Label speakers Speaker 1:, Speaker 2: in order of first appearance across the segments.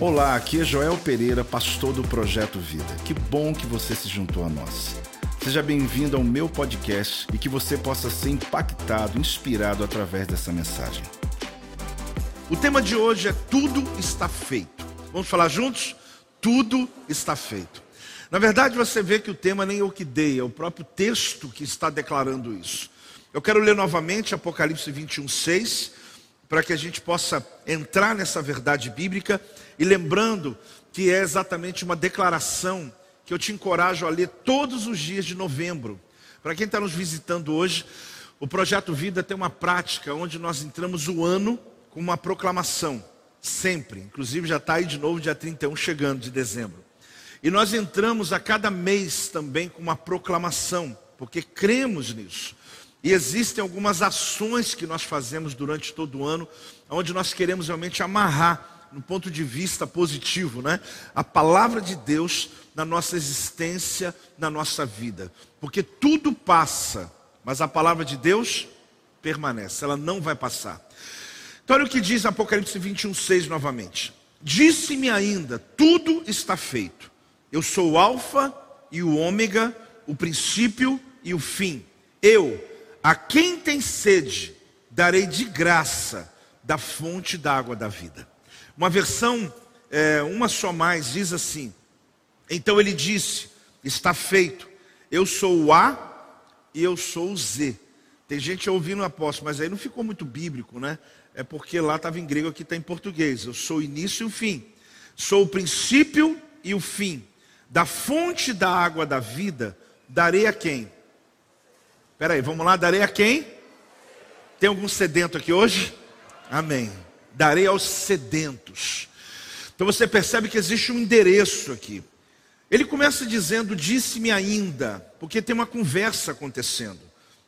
Speaker 1: Olá, aqui é Joel Pereira, pastor do Projeto Vida. Que bom que você se juntou a nós. Seja bem-vindo ao meu podcast e que você possa ser impactado, inspirado através dessa mensagem.
Speaker 2: O tema de hoje é Tudo está feito. Vamos falar juntos? Tudo está feito. Na verdade, você vê que o tema nem o que dei, é o próprio texto que está declarando isso. Eu quero ler novamente Apocalipse 21, 6 para que a gente possa entrar nessa verdade bíblica e lembrando que é exatamente uma declaração que eu te encorajo a ler todos os dias de novembro. Para quem está nos visitando hoje, o Projeto Vida tem uma prática onde nós entramos o ano com uma proclamação, sempre. Inclusive já está aí de novo, dia 31, chegando de dezembro. E nós entramos a cada mês também com uma proclamação, porque cremos nisso. E existem algumas ações que nós fazemos durante todo o ano, onde nós queremos realmente amarrar, no ponto de vista positivo, né? A palavra de Deus na nossa existência, na nossa vida. Porque tudo passa, mas a palavra de Deus permanece, ela não vai passar. Então olha o que diz Apocalipse 21, 6 novamente. Disse-me ainda, tudo está feito. Eu sou o alfa e o ômega, o princípio e o fim. Eu, a quem tem sede, darei de graça da fonte da água da vida. Uma versão, é, uma só mais, diz assim: Então ele disse: Está feito, eu sou o A e eu sou o Z. Tem gente ouvindo o apóstolo, mas aí não ficou muito bíblico, né? É porque lá estava em grego, aqui está em português. Eu sou o início e o fim. Sou o princípio e o fim. Da fonte da água da vida, darei a quem? Espera aí, vamos lá, darei a quem? Tem algum sedento aqui hoje? Amém. Darei aos sedentos. Então você percebe que existe um endereço aqui. Ele começa dizendo: Disse-me ainda, porque tem uma conversa acontecendo.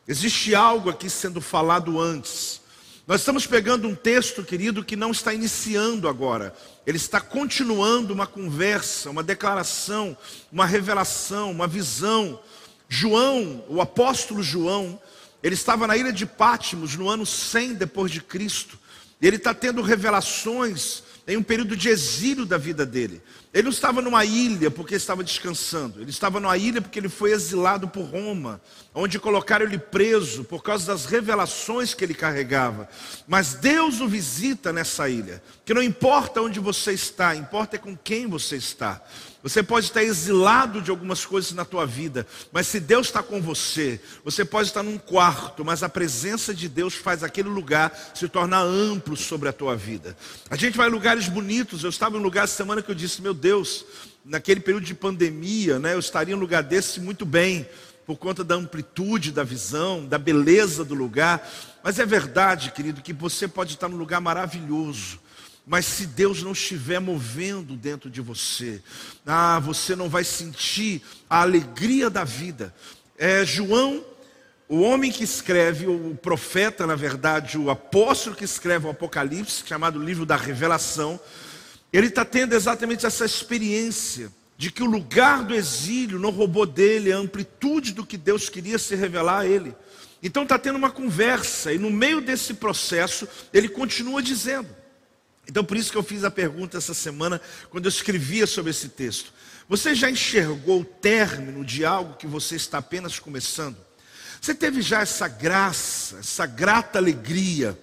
Speaker 2: Existe algo aqui sendo falado antes. Nós estamos pegando um texto, querido, que não está iniciando agora. Ele está continuando uma conversa, uma declaração, uma revelação, uma visão João, o apóstolo João, ele estava na ilha de Pátimos no ano 100 depois de Cristo. Ele está tendo revelações em um período de exílio da vida dele. Ele não estava numa ilha porque estava descansando, ele estava numa ilha porque ele foi exilado por Roma, onde colocaram ele preso por causa das revelações que ele carregava. Mas Deus o visita nessa ilha, que não importa onde você está, importa é com quem você está. Você pode estar exilado de algumas coisas na tua vida, mas se Deus está com você, você pode estar num quarto, mas a presença de Deus faz aquele lugar se tornar amplo sobre a tua vida. A gente vai em lugares bonitos. Eu estava em um lugar essa semana que eu disse, meu Deus, naquele período de pandemia, né, eu estaria em um lugar desse muito bem, por conta da amplitude da visão, da beleza do lugar. Mas é verdade, querido, que você pode estar num lugar maravilhoso mas se Deus não estiver movendo dentro de você, ah, você não vai sentir a alegria da vida. É, João, o homem que escreve, o profeta, na verdade, o apóstolo que escreve o Apocalipse, chamado livro da Revelação, ele está tendo exatamente essa experiência de que o lugar do exílio não roubou dele a amplitude do que Deus queria se revelar a ele. Então está tendo uma conversa, e no meio desse processo, ele continua dizendo: então, por isso que eu fiz a pergunta essa semana, quando eu escrevia sobre esse texto. Você já enxergou o término de algo que você está apenas começando? Você teve já essa graça, essa grata alegria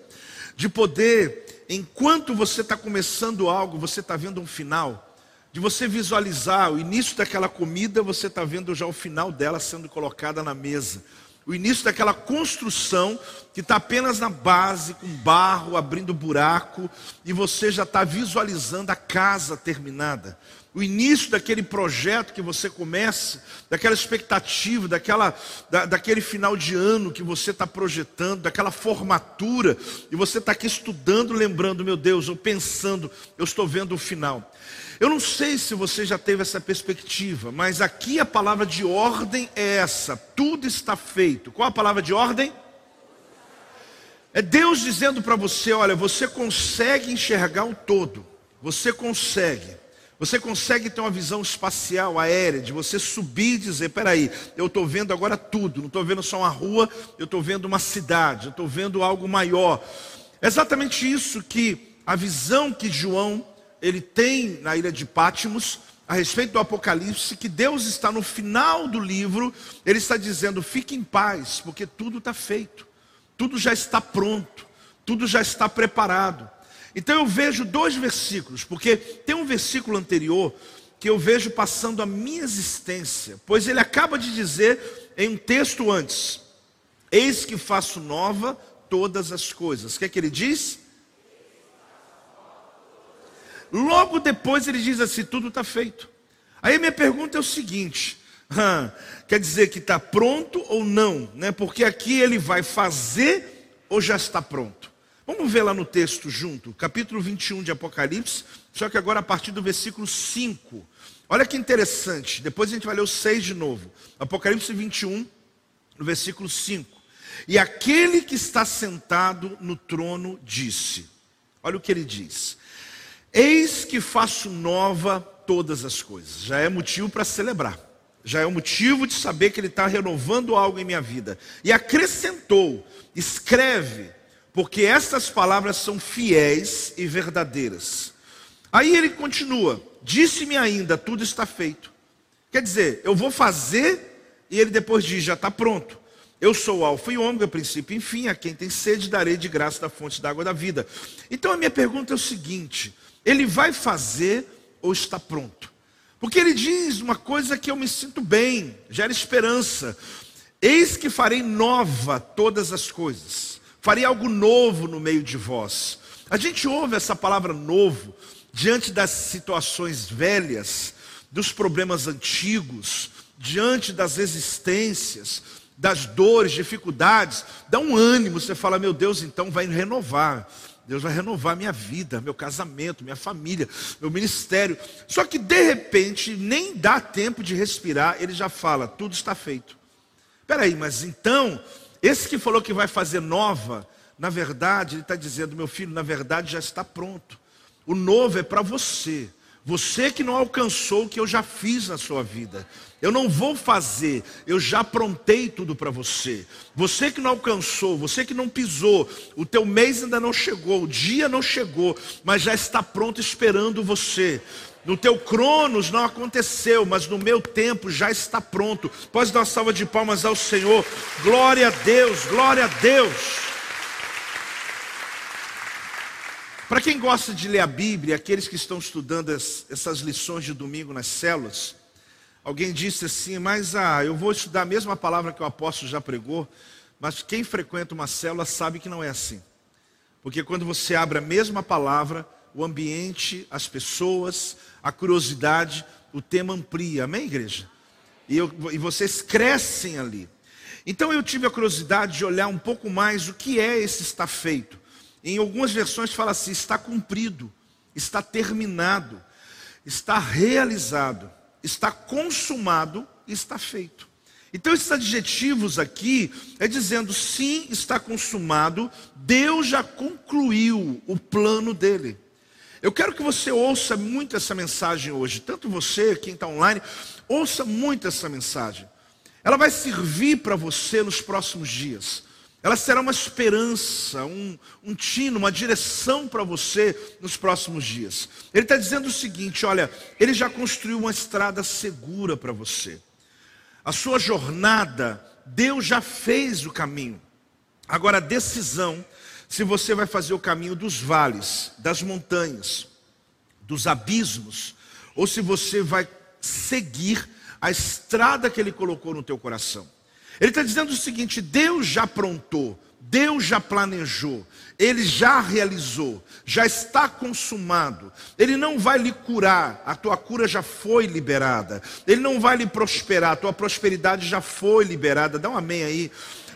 Speaker 2: de poder, enquanto você está começando algo, você está vendo um final, de você visualizar o início daquela comida, você está vendo já o final dela sendo colocada na mesa o início daquela construção que está apenas na base, com barro, abrindo buraco, e você já está visualizando a casa terminada. O início daquele projeto que você começa, daquela expectativa, daquela, da, daquele final de ano que você está projetando, daquela formatura, e você está aqui estudando, lembrando, meu Deus, ou pensando, eu estou vendo o final. Eu não sei se você já teve essa perspectiva, mas aqui a palavra de ordem é essa: tudo está feito. Qual a palavra de ordem? É Deus dizendo para você: olha, você consegue enxergar o todo, você consegue. Você consegue ter uma visão espacial, aérea, de você subir e dizer: peraí, eu estou vendo agora tudo, não estou vendo só uma rua, eu estou vendo uma cidade, eu estou vendo algo maior. É exatamente isso que a visão que João ele tem na ilha de Pátimos a respeito do Apocalipse que Deus está no final do livro, ele está dizendo: fique em paz, porque tudo está feito, tudo já está pronto, tudo já está preparado. Então eu vejo dois versículos, porque tem um versículo anterior que eu vejo passando a minha existência, pois ele acaba de dizer em um texto antes: Eis que faço nova todas as coisas. O que é que ele diz? Logo depois ele diz assim: tudo está feito. Aí minha pergunta é o seguinte: quer dizer que está pronto ou não? Né? Porque aqui ele vai fazer ou já está pronto? Vamos ver lá no texto junto, capítulo 21 de Apocalipse, só que agora a partir do versículo 5. Olha que interessante, depois a gente vai ler o 6 de novo. Apocalipse 21, no versículo 5. E aquele que está sentado no trono disse: Olha o que ele diz: Eis que faço nova todas as coisas. Já é motivo para celebrar. Já é um motivo de saber que ele está renovando algo em minha vida. E acrescentou: escreve, porque estas palavras são fiéis e verdadeiras. Aí ele continua: disse-me ainda, tudo está feito. Quer dizer, eu vou fazer, e ele depois diz: já está pronto. Eu sou o alfa e ômega, princípio e fim, a quem tem sede darei de graça da fonte da água da vida. Então a minha pergunta é o seguinte: ele vai fazer ou está pronto? Porque ele diz uma coisa que eu me sinto bem, gera esperança. Eis que farei nova todas as coisas, farei algo novo no meio de vós. A gente ouve essa palavra novo diante das situações velhas, dos problemas antigos, diante das existências, das dores, dificuldades, dá um ânimo, você fala, meu Deus, então vai renovar. Deus vai renovar minha vida, meu casamento, minha família, meu ministério. Só que de repente, nem dá tempo de respirar, ele já fala: tudo está feito. Peraí, mas então, esse que falou que vai fazer nova, na verdade, ele está dizendo: meu filho, na verdade já está pronto. O novo é para você. Você que não alcançou o que eu já fiz na sua vida. Eu não vou fazer, eu já aprontei tudo para você. Você que não alcançou, você que não pisou, o teu mês ainda não chegou, o dia não chegou, mas já está pronto esperando você. No teu cronos não aconteceu, mas no meu tempo já está pronto. Pode dar uma salva de palmas ao Senhor. Glória a Deus, glória a Deus. Para quem gosta de ler a Bíblia, aqueles que estão estudando as, essas lições de domingo nas células, alguém disse assim, mas ah, eu vou estudar a mesma palavra que o apóstolo já pregou, mas quem frequenta uma célula sabe que não é assim. Porque quando você abre a mesma palavra, o ambiente, as pessoas, a curiosidade, o tema amplia. Amém, igreja? E, eu, e vocês crescem ali. Então eu tive a curiosidade de olhar um pouco mais o que é esse está feito. Em algumas versões fala assim: está cumprido, está terminado, está realizado, está consumado, está feito. Então, esses adjetivos aqui é dizendo sim, está consumado, Deus já concluiu o plano dele. Eu quero que você ouça muito essa mensagem hoje, tanto você, quem está online, ouça muito essa mensagem. Ela vai servir para você nos próximos dias. Ela será uma esperança, um, um tino, uma direção para você nos próximos dias. Ele está dizendo o seguinte: olha, ele já construiu uma estrada segura para você. A sua jornada, Deus já fez o caminho. Agora a decisão se você vai fazer o caminho dos vales, das montanhas, dos abismos, ou se você vai seguir a estrada que ele colocou no teu coração. Ele está dizendo o seguinte: Deus já aprontou, Deus já planejou, Ele já realizou, já está consumado. Ele não vai lhe curar, a tua cura já foi liberada. Ele não vai lhe prosperar, a tua prosperidade já foi liberada. Dá um amém aí.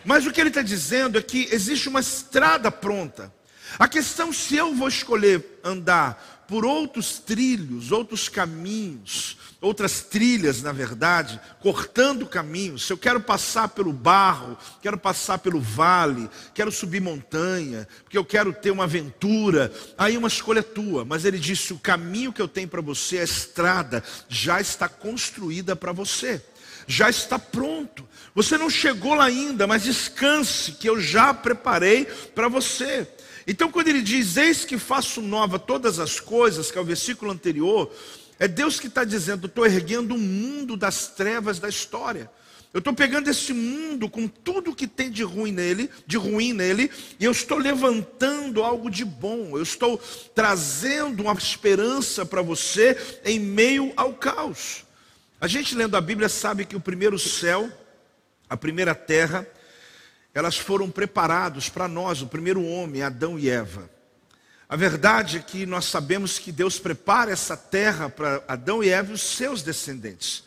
Speaker 2: Mas o que ele está dizendo é que existe uma estrada pronta. A questão se eu vou escolher andar por outros trilhos, outros caminhos, outras trilhas, na verdade, cortando caminhos. Se eu quero passar pelo barro, quero passar pelo vale, quero subir montanha, porque eu quero ter uma aventura, aí uma escolha é tua. Mas ele disse: o caminho que eu tenho para você, a estrada, já está construída para você, já está pronto. Você não chegou lá ainda, mas descanse, que eu já preparei para você. Então, quando ele diz, eis que faço nova todas as coisas, que é o versículo anterior, é Deus que está dizendo, estou erguendo um mundo das trevas da história. Eu estou pegando esse mundo com tudo que tem de ruim nele, de ruim nele, e eu estou levantando algo de bom. Eu estou trazendo uma esperança para você em meio ao caos. A gente lendo a Bíblia sabe que o primeiro céu, a primeira terra, elas foram preparados para nós, o primeiro homem, Adão e Eva. A verdade é que nós sabemos que Deus prepara essa terra para Adão e Eva e os seus descendentes.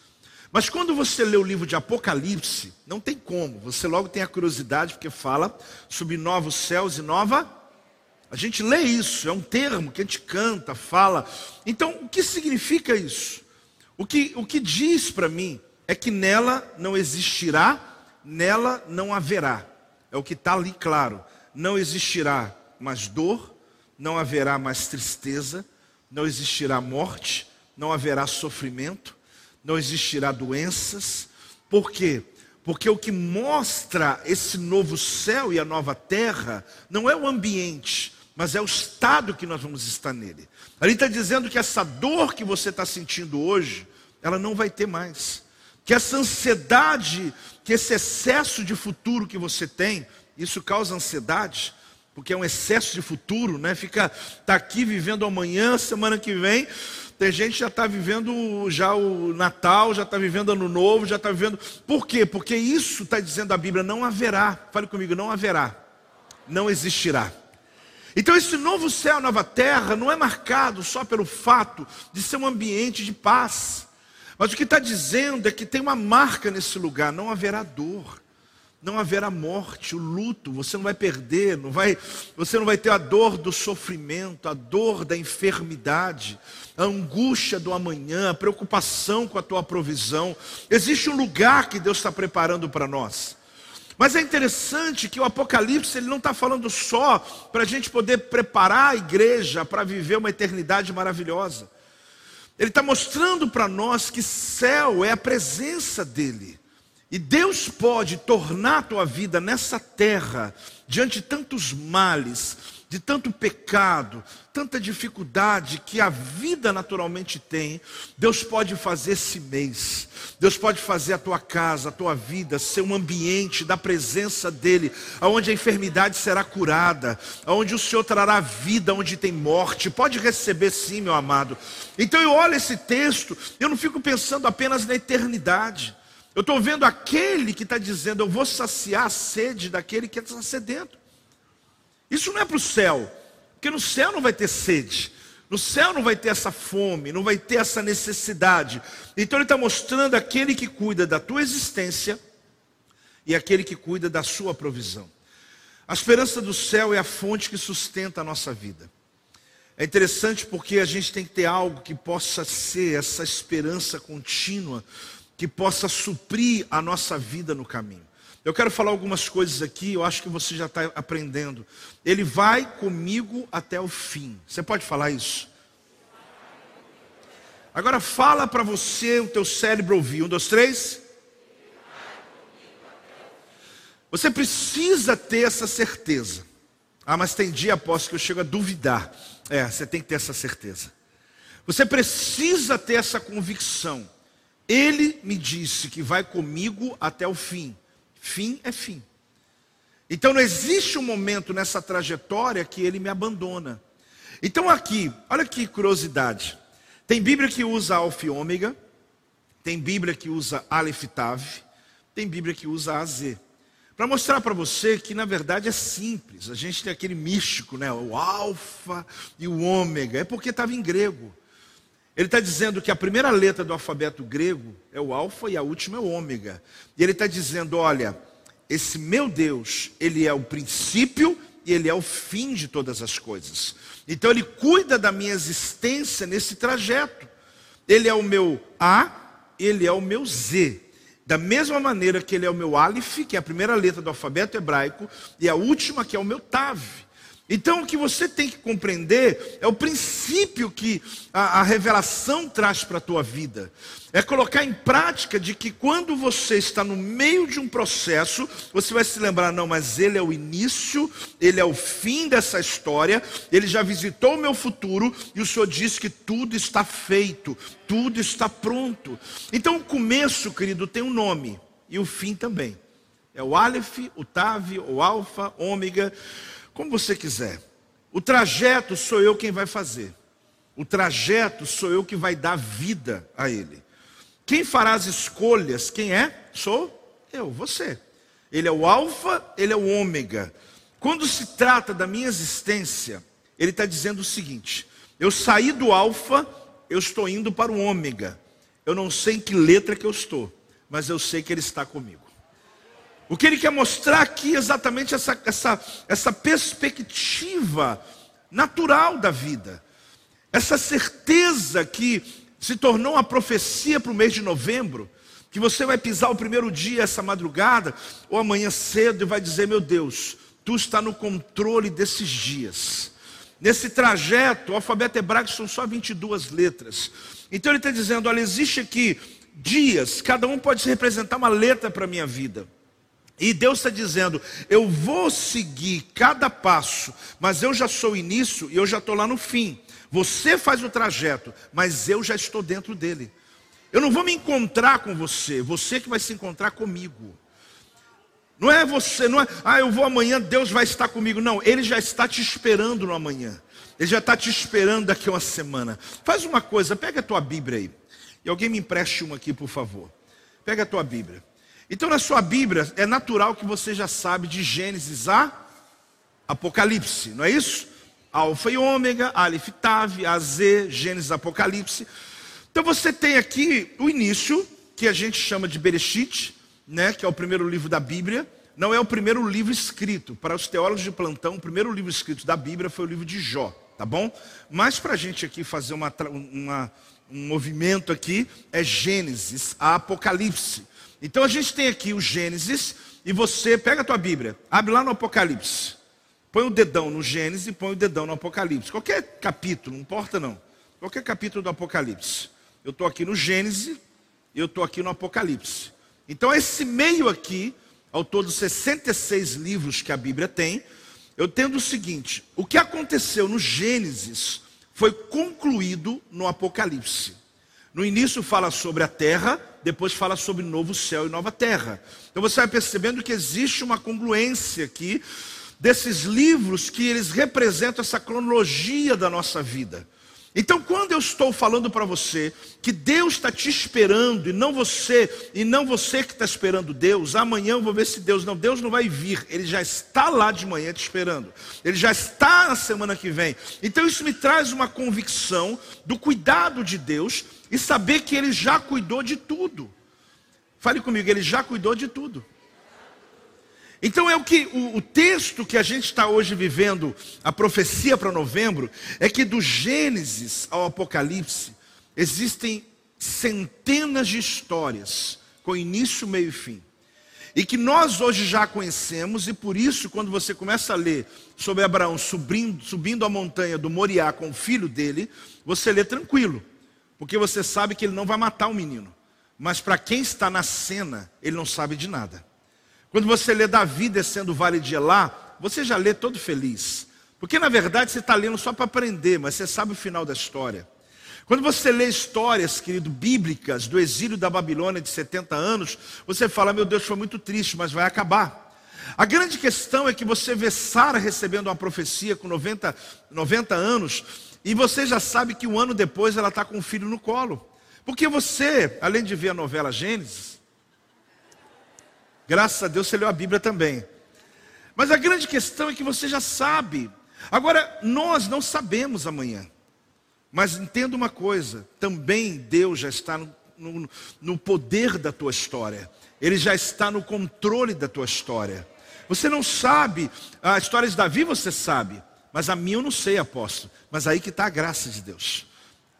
Speaker 2: Mas quando você lê o livro de Apocalipse, não tem como, você logo tem a curiosidade, porque fala sobre novos céus e nova. A gente lê isso, é um termo que a gente canta, fala. Então, o que significa isso? O que, o que diz para mim é que nela não existirá, nela não haverá. É o que está ali claro. Não existirá mais dor, não haverá mais tristeza, não existirá morte, não haverá sofrimento, não existirá doenças. Por quê? Porque o que mostra esse novo céu e a nova terra não é o ambiente, mas é o estado que nós vamos estar nele. Ali está dizendo que essa dor que você está sentindo hoje, ela não vai ter mais. Que essa ansiedade, que esse excesso de futuro que você tem, isso causa ansiedade, porque é um excesso de futuro, né? Fica tá aqui vivendo amanhã, semana que vem, tem gente que já está vivendo já o Natal, já está vivendo Ano Novo, já está vivendo. Por quê? Porque isso está dizendo a Bíblia: não haverá. Fale comigo, não haverá. Não existirá. Então, esse novo céu, nova terra, não é marcado só pelo fato de ser um ambiente de paz. Mas o que está dizendo é que tem uma marca nesse lugar: não haverá dor não haverá morte, o luto, você não vai perder, não vai, você não vai ter a dor do sofrimento, a dor da enfermidade, a angústia do amanhã, a preocupação com a tua provisão. Existe um lugar que Deus está preparando para nós. Mas é interessante que o Apocalipse ele não está falando só para a gente poder preparar a igreja para viver uma eternidade maravilhosa. Ele está mostrando para nós que céu é a presença dele. E Deus pode tornar a tua vida nessa terra, diante de tantos males, de tanto pecado, tanta dificuldade que a vida naturalmente tem, Deus pode fazer esse mês, Deus pode fazer a tua casa, a tua vida ser um ambiente da presença dEle, onde a enfermidade será curada, onde o Senhor trará vida onde tem morte, pode receber sim, meu amado. Então eu olho esse texto, eu não fico pensando apenas na eternidade. Eu estou vendo aquele que está dizendo: Eu vou saciar a sede daquele que está sedento. Isso não é para o céu, porque no céu não vai ter sede, no céu não vai ter essa fome, não vai ter essa necessidade. Então ele está mostrando aquele que cuida da tua existência e aquele que cuida da sua provisão. A esperança do céu é a fonte que sustenta a nossa vida. É interessante porque a gente tem que ter algo que possa ser essa esperança contínua que possa suprir a nossa vida no caminho. Eu quero falar algumas coisas aqui, eu acho que você já está aprendendo. Ele vai comigo até o fim. Você pode falar isso? Agora fala para você, o teu cérebro ouvir. Um, dois, três. Você precisa ter essa certeza. Ah, mas tem dia após que eu chego a duvidar. É, você tem que ter essa certeza. Você precisa ter essa convicção. Ele me disse que vai comigo até o fim. Fim é fim. Então não existe um momento nessa trajetória que ele me abandona. Então aqui, olha que curiosidade. Tem Bíblia que usa Alfa e Ômega, tem Bíblia que usa Aleph Tav, tem Bíblia que usa AZ. Para mostrar para você que na verdade é simples. A gente tem aquele místico, né? O alfa e o ômega. É porque estava em grego. Ele está dizendo que a primeira letra do alfabeto grego é o alfa e a última é o ômega. E ele está dizendo: olha, esse meu Deus, ele é o princípio e ele é o fim de todas as coisas. Então ele cuida da minha existência nesse trajeto. Ele é o meu A, ele é o meu Z. Da mesma maneira que ele é o meu Aleph, que é a primeira letra do alfabeto hebraico, e a última que é o meu Tav. Então, o que você tem que compreender é o princípio que a, a revelação traz para a tua vida. É colocar em prática de que quando você está no meio de um processo, você vai se lembrar: não, mas ele é o início, ele é o fim dessa história, ele já visitou o meu futuro e o Senhor disse que tudo está feito, tudo está pronto. Então, o começo, querido, tem um nome e o fim também. É o Aleph, o Tav, o Alfa, Ômega como você quiser. O trajeto sou eu quem vai fazer. O trajeto sou eu que vai dar vida a ele. Quem fará as escolhas? Quem é? Sou eu, você. Ele é o alfa, ele é o ômega. Quando se trata da minha existência, ele está dizendo o seguinte: eu saí do alfa, eu estou indo para o ômega. Eu não sei em que letra que eu estou, mas eu sei que ele está comigo. O que ele quer mostrar aqui é exatamente essa, essa, essa perspectiva natural da vida. Essa certeza que se tornou uma profecia para o mês de novembro, que você vai pisar o primeiro dia, essa madrugada, ou amanhã cedo, e vai dizer: Meu Deus, tu está no controle desses dias. Nesse trajeto, o alfabeto hebraico são só 22 letras. Então ele está dizendo: Olha, existe aqui dias, cada um pode representar uma letra para a minha vida. E Deus está dizendo: eu vou seguir cada passo, mas eu já sou o início e eu já estou lá no fim. Você faz o trajeto, mas eu já estou dentro dele. Eu não vou me encontrar com você, você que vai se encontrar comigo. Não é você, não é, ah, eu vou amanhã, Deus vai estar comigo. Não, Ele já está te esperando no amanhã. Ele já está te esperando daqui a uma semana. Faz uma coisa, pega a tua Bíblia aí. E alguém me empreste uma aqui, por favor. Pega a tua Bíblia. Então, na sua Bíblia, é natural que você já sabe de Gênesis a Apocalipse, não é isso? Alfa e Ômega, Aleph Tav, A, Z, Gênesis Apocalipse. Então você tem aqui o início, que a gente chama de Bereshit, né, que é o primeiro livro da Bíblia. Não é o primeiro livro escrito. Para os teólogos de plantão, o primeiro livro escrito da Bíblia foi o livro de Jó, tá bom? Mas para a gente aqui fazer uma, uma, um movimento aqui, é Gênesis, a Apocalipse. Então a gente tem aqui o Gênesis, e você pega a tua Bíblia, abre lá no Apocalipse. Põe o dedão no Gênesis e põe o dedão no Apocalipse. Qualquer capítulo, não importa não. Qualquer capítulo do Apocalipse. Eu estou aqui no Gênesis, eu estou aqui no Apocalipse. Então esse meio aqui, ao todo 66 livros que a Bíblia tem, eu tendo o seguinte: o que aconteceu no Gênesis foi concluído no Apocalipse. No início fala sobre a terra, depois fala sobre novo céu e nova terra. Então você vai percebendo que existe uma congruência aqui desses livros que eles representam essa cronologia da nossa vida. Então, quando eu estou falando para você que Deus está te esperando e não você, e não você que está esperando Deus, amanhã eu vou ver se Deus não, Deus não vai vir, Ele já está lá de manhã te esperando, Ele já está na semana que vem. Então, isso me traz uma convicção do cuidado de Deus e saber que Ele já cuidou de tudo. Fale comigo, Ele já cuidou de tudo. Então é o que o, o texto que a gente está hoje vivendo, a profecia para novembro, é que do Gênesis ao Apocalipse existem centenas de histórias com início, meio e fim. E que nós hoje já conhecemos, e por isso, quando você começa a ler sobre Abraão subindo, subindo a montanha do Moriá com o filho dele, você lê tranquilo, porque você sabe que ele não vai matar o menino. Mas para quem está na cena, ele não sabe de nada. Quando você lê Davi descendo o vale de Elá, você já lê todo feliz. Porque na verdade você está lendo só para aprender, mas você sabe o final da história. Quando você lê histórias, querido, bíblicas do exílio da Babilônia de 70 anos, você fala: Meu Deus, foi muito triste, mas vai acabar. A grande questão é que você vê Sara recebendo uma profecia com 90, 90 anos, e você já sabe que um ano depois ela está com um filho no colo. Porque você, além de ver a novela Gênesis, Graças a Deus você leu a Bíblia também. Mas a grande questão é que você já sabe. Agora, nós não sabemos amanhã. Mas entenda uma coisa: também Deus já está no, no, no poder da tua história. Ele já está no controle da tua história. Você não sabe, a história de Davi você sabe, mas a minha eu não sei, apóstolo. Mas aí que está a graça de Deus,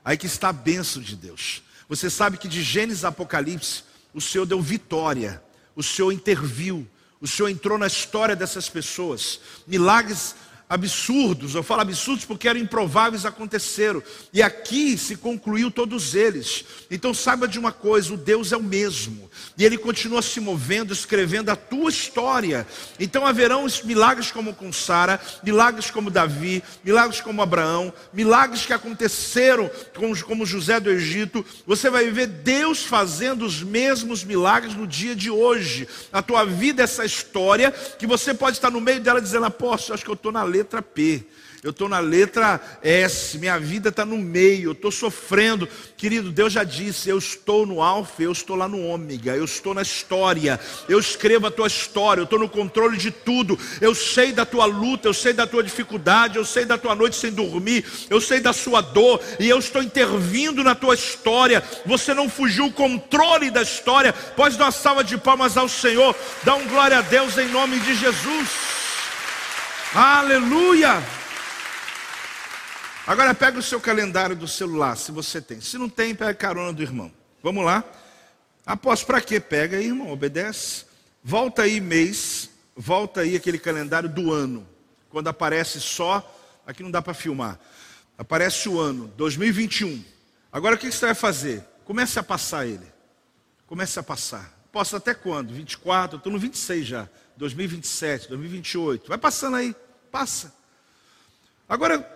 Speaker 2: aí que está a bênção de Deus. Você sabe que de Gênesis a Apocalipse, o Senhor deu vitória o Senhor interviu, o Senhor entrou na história dessas pessoas. Milagres absurdos, eu falo absurdos porque eram improváveis, aconteceram. E aqui se concluiu todos eles. Então saiba de uma coisa: o Deus é o mesmo. E Ele continua se movendo, escrevendo a tua história. Então haverão milagres como com Sara, milagres como Davi, milagres como Abraão, milagres que aconteceram como José do Egito. Você vai ver Deus fazendo os mesmos milagres no dia de hoje. A tua vida essa história que você pode estar no meio dela dizendo: Apóstolo, acho que eu estou na lei letra P. Eu estou na letra S, minha vida está no meio, eu estou sofrendo. Querido, Deus já disse: eu estou no Alfa, eu estou lá no Ômega, eu estou na história, eu escrevo a tua história, eu estou no controle de tudo. Eu sei da tua luta, eu sei da tua dificuldade, eu sei da tua noite sem dormir, eu sei da sua dor, e eu estou intervindo na tua história. Você não fugiu o controle da história. Pode dar uma salva de palmas ao Senhor, dá um glória a Deus em nome de Jesus. Aleluia! Agora pega o seu calendário do celular, se você tem. Se não tem, pega a carona do irmão. Vamos lá? Após para quê? Pega aí, irmão, obedece. Volta aí mês, volta aí aquele calendário do ano. Quando aparece só, aqui não dá para filmar. Aparece o ano, 2021. Agora o que você vai fazer? Comece a passar ele. Comece a passar. Posso até quando? 24, eu estou no 26 já. 2027, 2028. Vai passando aí, passa. Agora,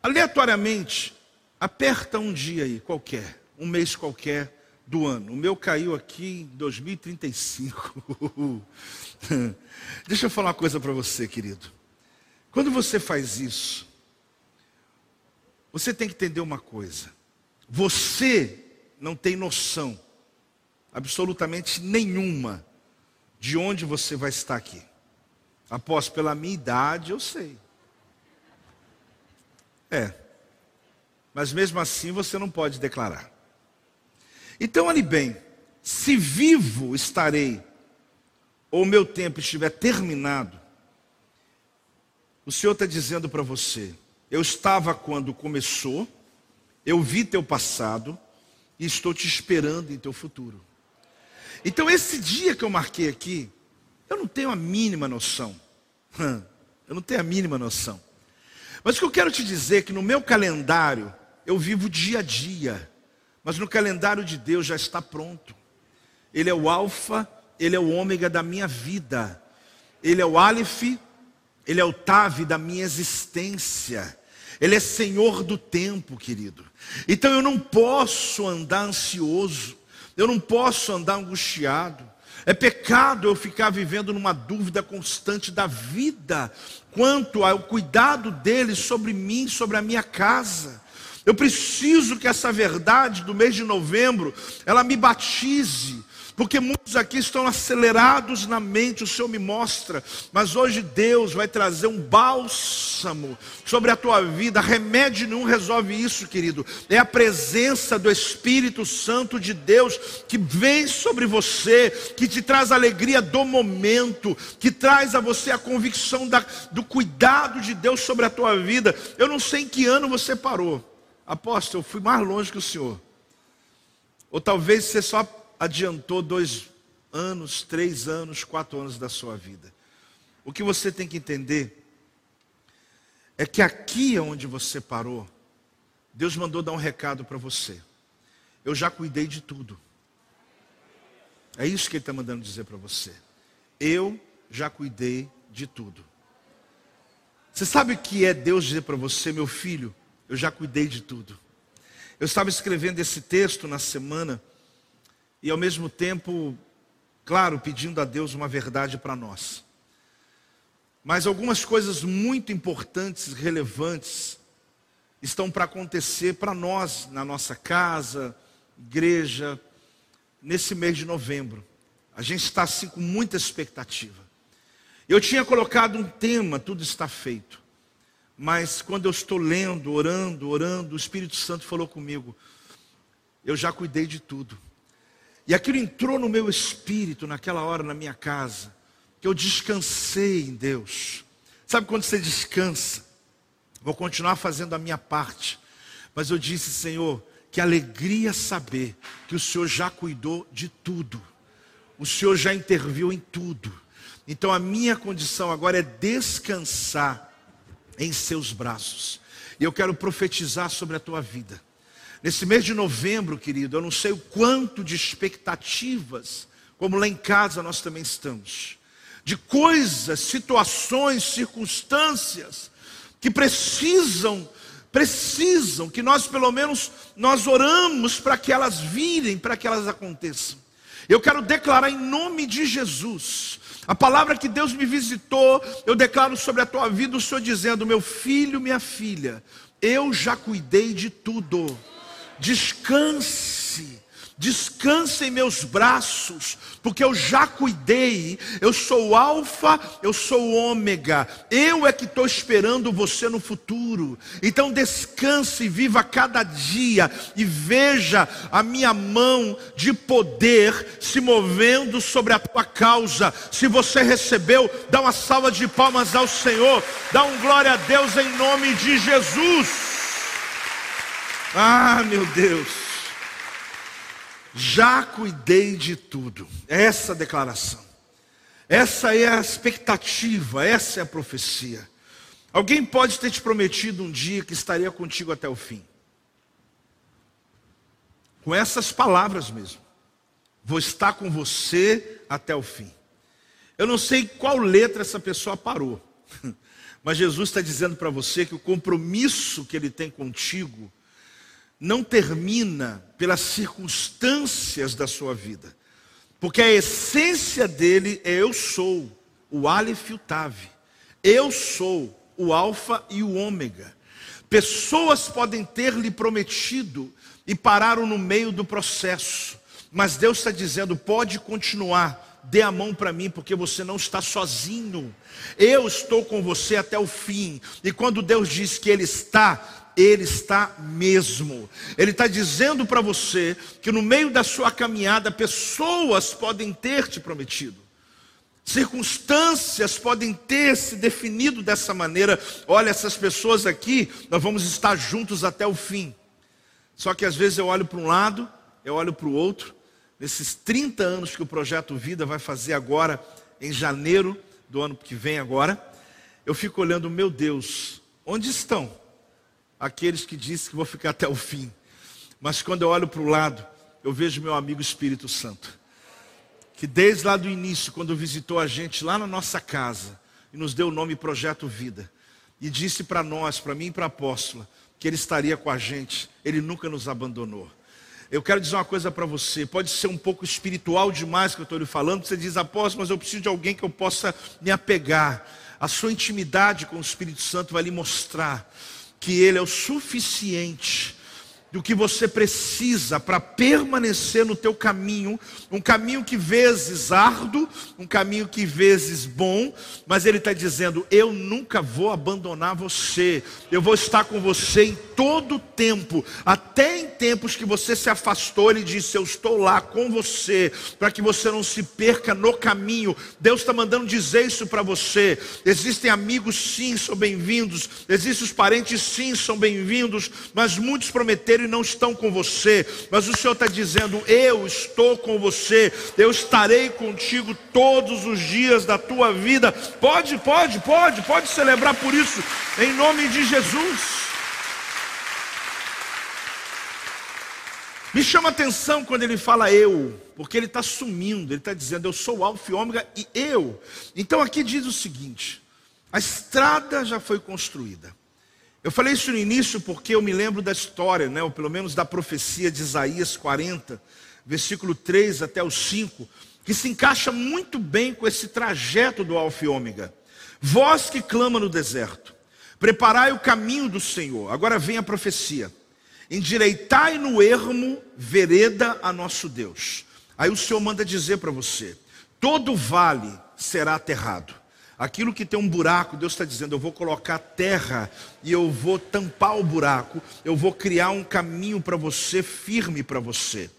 Speaker 2: aleatoriamente, aperta um dia aí, qualquer, um mês qualquer do ano. O meu caiu aqui em 2035. Deixa eu falar uma coisa para você, querido. Quando você faz isso, você tem que entender uma coisa. Você não tem noção absolutamente nenhuma de onde você vai estar aqui. Após pela minha idade, eu sei. É. Mas mesmo assim você não pode declarar. Então, olhe bem: se vivo estarei, ou meu tempo estiver terminado, o Senhor está dizendo para você: eu estava quando começou, eu vi teu passado e estou te esperando em teu futuro. Então, esse dia que eu marquei aqui, eu não tenho a mínima noção. Eu não tenho a mínima noção. Mas o que eu quero te dizer é que no meu calendário, eu vivo dia a dia. Mas no calendário de Deus já está pronto. Ele é o alfa, ele é o ômega da minha vida. Ele é o Aleph, ele é o Tav da minha existência. Ele é Senhor do tempo, querido. Então eu não posso andar ansioso. Eu não posso andar angustiado. É pecado eu ficar vivendo numa dúvida constante da vida, quanto ao cuidado dele sobre mim, sobre a minha casa. Eu preciso que essa verdade do mês de novembro, ela me batize, porque muitos aqui estão acelerados na mente, o Senhor me mostra, mas hoje Deus vai trazer um bálsamo sobre a tua vida. Remédio nenhum resolve isso, querido. É a presença do Espírito Santo de Deus que vem sobre você, que te traz a alegria do momento, que traz a você a convicção da, do cuidado de Deus sobre a tua vida. Eu não sei em que ano você parou. Apóstolo, eu fui mais longe que o senhor. Ou talvez você só adiantou dois anos, três anos, quatro anos da sua vida. O que você tem que entender é que aqui é onde você parou, Deus mandou dar um recado para você. Eu já cuidei de tudo. É isso que Ele está mandando dizer para você. Eu já cuidei de tudo. Você sabe o que é Deus dizer para você, meu filho? Eu já cuidei de tudo. Eu estava escrevendo esse texto na semana e ao mesmo tempo, claro, pedindo a Deus uma verdade para nós. Mas algumas coisas muito importantes, relevantes, estão para acontecer para nós, na nossa casa, igreja, nesse mês de novembro. A gente está assim com muita expectativa. Eu tinha colocado um tema, tudo está feito. Mas quando eu estou lendo, orando, orando, o Espírito Santo falou comigo: eu já cuidei de tudo. E aquilo entrou no meu espírito naquela hora na minha casa, que eu descansei em Deus. Sabe quando você descansa? Vou continuar fazendo a minha parte, mas eu disse, Senhor, que alegria saber que o Senhor já cuidou de tudo, o Senhor já interviu em tudo. Então a minha condição agora é descansar em seus braços. E eu quero profetizar sobre a tua vida. Nesse mês de novembro, querido, eu não sei o quanto de expectativas, como lá em casa nós também estamos, de coisas, situações, circunstâncias que precisam precisam que nós pelo menos nós oramos para que elas virem, para que elas aconteçam. Eu quero declarar em nome de Jesus. A palavra que Deus me visitou, eu declaro sobre a tua vida o Senhor dizendo: "Meu filho, minha filha, eu já cuidei de tudo. Descanse descansa em meus braços, porque eu já cuidei, eu sou o alfa, eu sou o ômega, eu é que estou esperando você no futuro. Então descanse viva cada dia e veja a minha mão de poder se movendo sobre a tua causa. Se você recebeu, dá uma salva de palmas ao Senhor, dá um glória a Deus em nome de Jesus. Ah, meu Deus já cuidei de tudo. Essa declaração. Essa é a expectativa, essa é a profecia. Alguém pode ter te prometido um dia que estaria contigo até o fim. Com essas palavras mesmo. Vou estar com você até o fim. Eu não sei qual letra essa pessoa parou, mas Jesus está dizendo para você que o compromisso que ele tem contigo não termina pelas circunstâncias da sua vida, porque a essência dele é eu sou, o Aleph e o Tav, eu sou o Alfa e o Ômega. Pessoas podem ter lhe prometido e pararam no meio do processo, mas Deus está dizendo: pode continuar, dê a mão para mim, porque você não está sozinho. Eu estou com você até o fim. E quando Deus diz que Ele está, ele está mesmo. Ele está dizendo para você que no meio da sua caminhada, pessoas podem ter te prometido. Circunstâncias podem ter se definido dessa maneira. Olha, essas pessoas aqui, nós vamos estar juntos até o fim. Só que às vezes eu olho para um lado, eu olho para o outro. Nesses 30 anos que o projeto Vida vai fazer agora, em janeiro do ano que vem agora, eu fico olhando, meu Deus, onde estão? Aqueles que dizem que vou ficar até o fim. Mas quando eu olho para o lado, eu vejo meu amigo Espírito Santo, que desde lá do início, quando visitou a gente lá na nossa casa, e nos deu o nome Projeto Vida, e disse para nós, para mim e para a apóstola, que ele estaria com a gente, ele nunca nos abandonou. Eu quero dizer uma coisa para você, pode ser um pouco espiritual demais que eu estou lhe falando, você diz, apóstolo, mas eu preciso de alguém que eu possa me apegar. A sua intimidade com o Espírito Santo vai lhe mostrar que Ele é o suficiente do que você precisa para permanecer no teu caminho, um caminho que vezes árduo, um caminho que vezes bom, mas ele está dizendo: eu nunca vou abandonar você, eu vou estar com você em todo o tempo, até em tempos que você se afastou, ele disse: eu estou lá com você, para que você não se perca no caminho. Deus está mandando dizer isso para você. Existem amigos, sim, são bem-vindos, existem os parentes, sim, são bem-vindos, mas muitos prometeram e não estão com você, mas o Senhor está dizendo: Eu estou com você, eu estarei contigo todos os dias da tua vida. Pode, pode, pode, pode celebrar por isso, em nome de Jesus. Me chama atenção quando ele fala eu, porque ele está sumindo, ele está dizendo eu sou Alfa e Ômega e eu. Então aqui diz o seguinte: a estrada já foi construída. Eu falei isso no início porque eu me lembro da história, né, ou pelo menos da profecia de Isaías 40, versículo 3 até o 5, que se encaixa muito bem com esse trajeto do Alfa e Ômega. Vós que clama no deserto, preparai o caminho do Senhor. Agora vem a profecia. Endireitai no ermo vereda a nosso Deus. Aí o Senhor manda dizer para você: todo vale será aterrado Aquilo que tem um buraco, Deus está dizendo: eu vou colocar terra e eu vou tampar o buraco, eu vou criar um caminho para você, firme para você.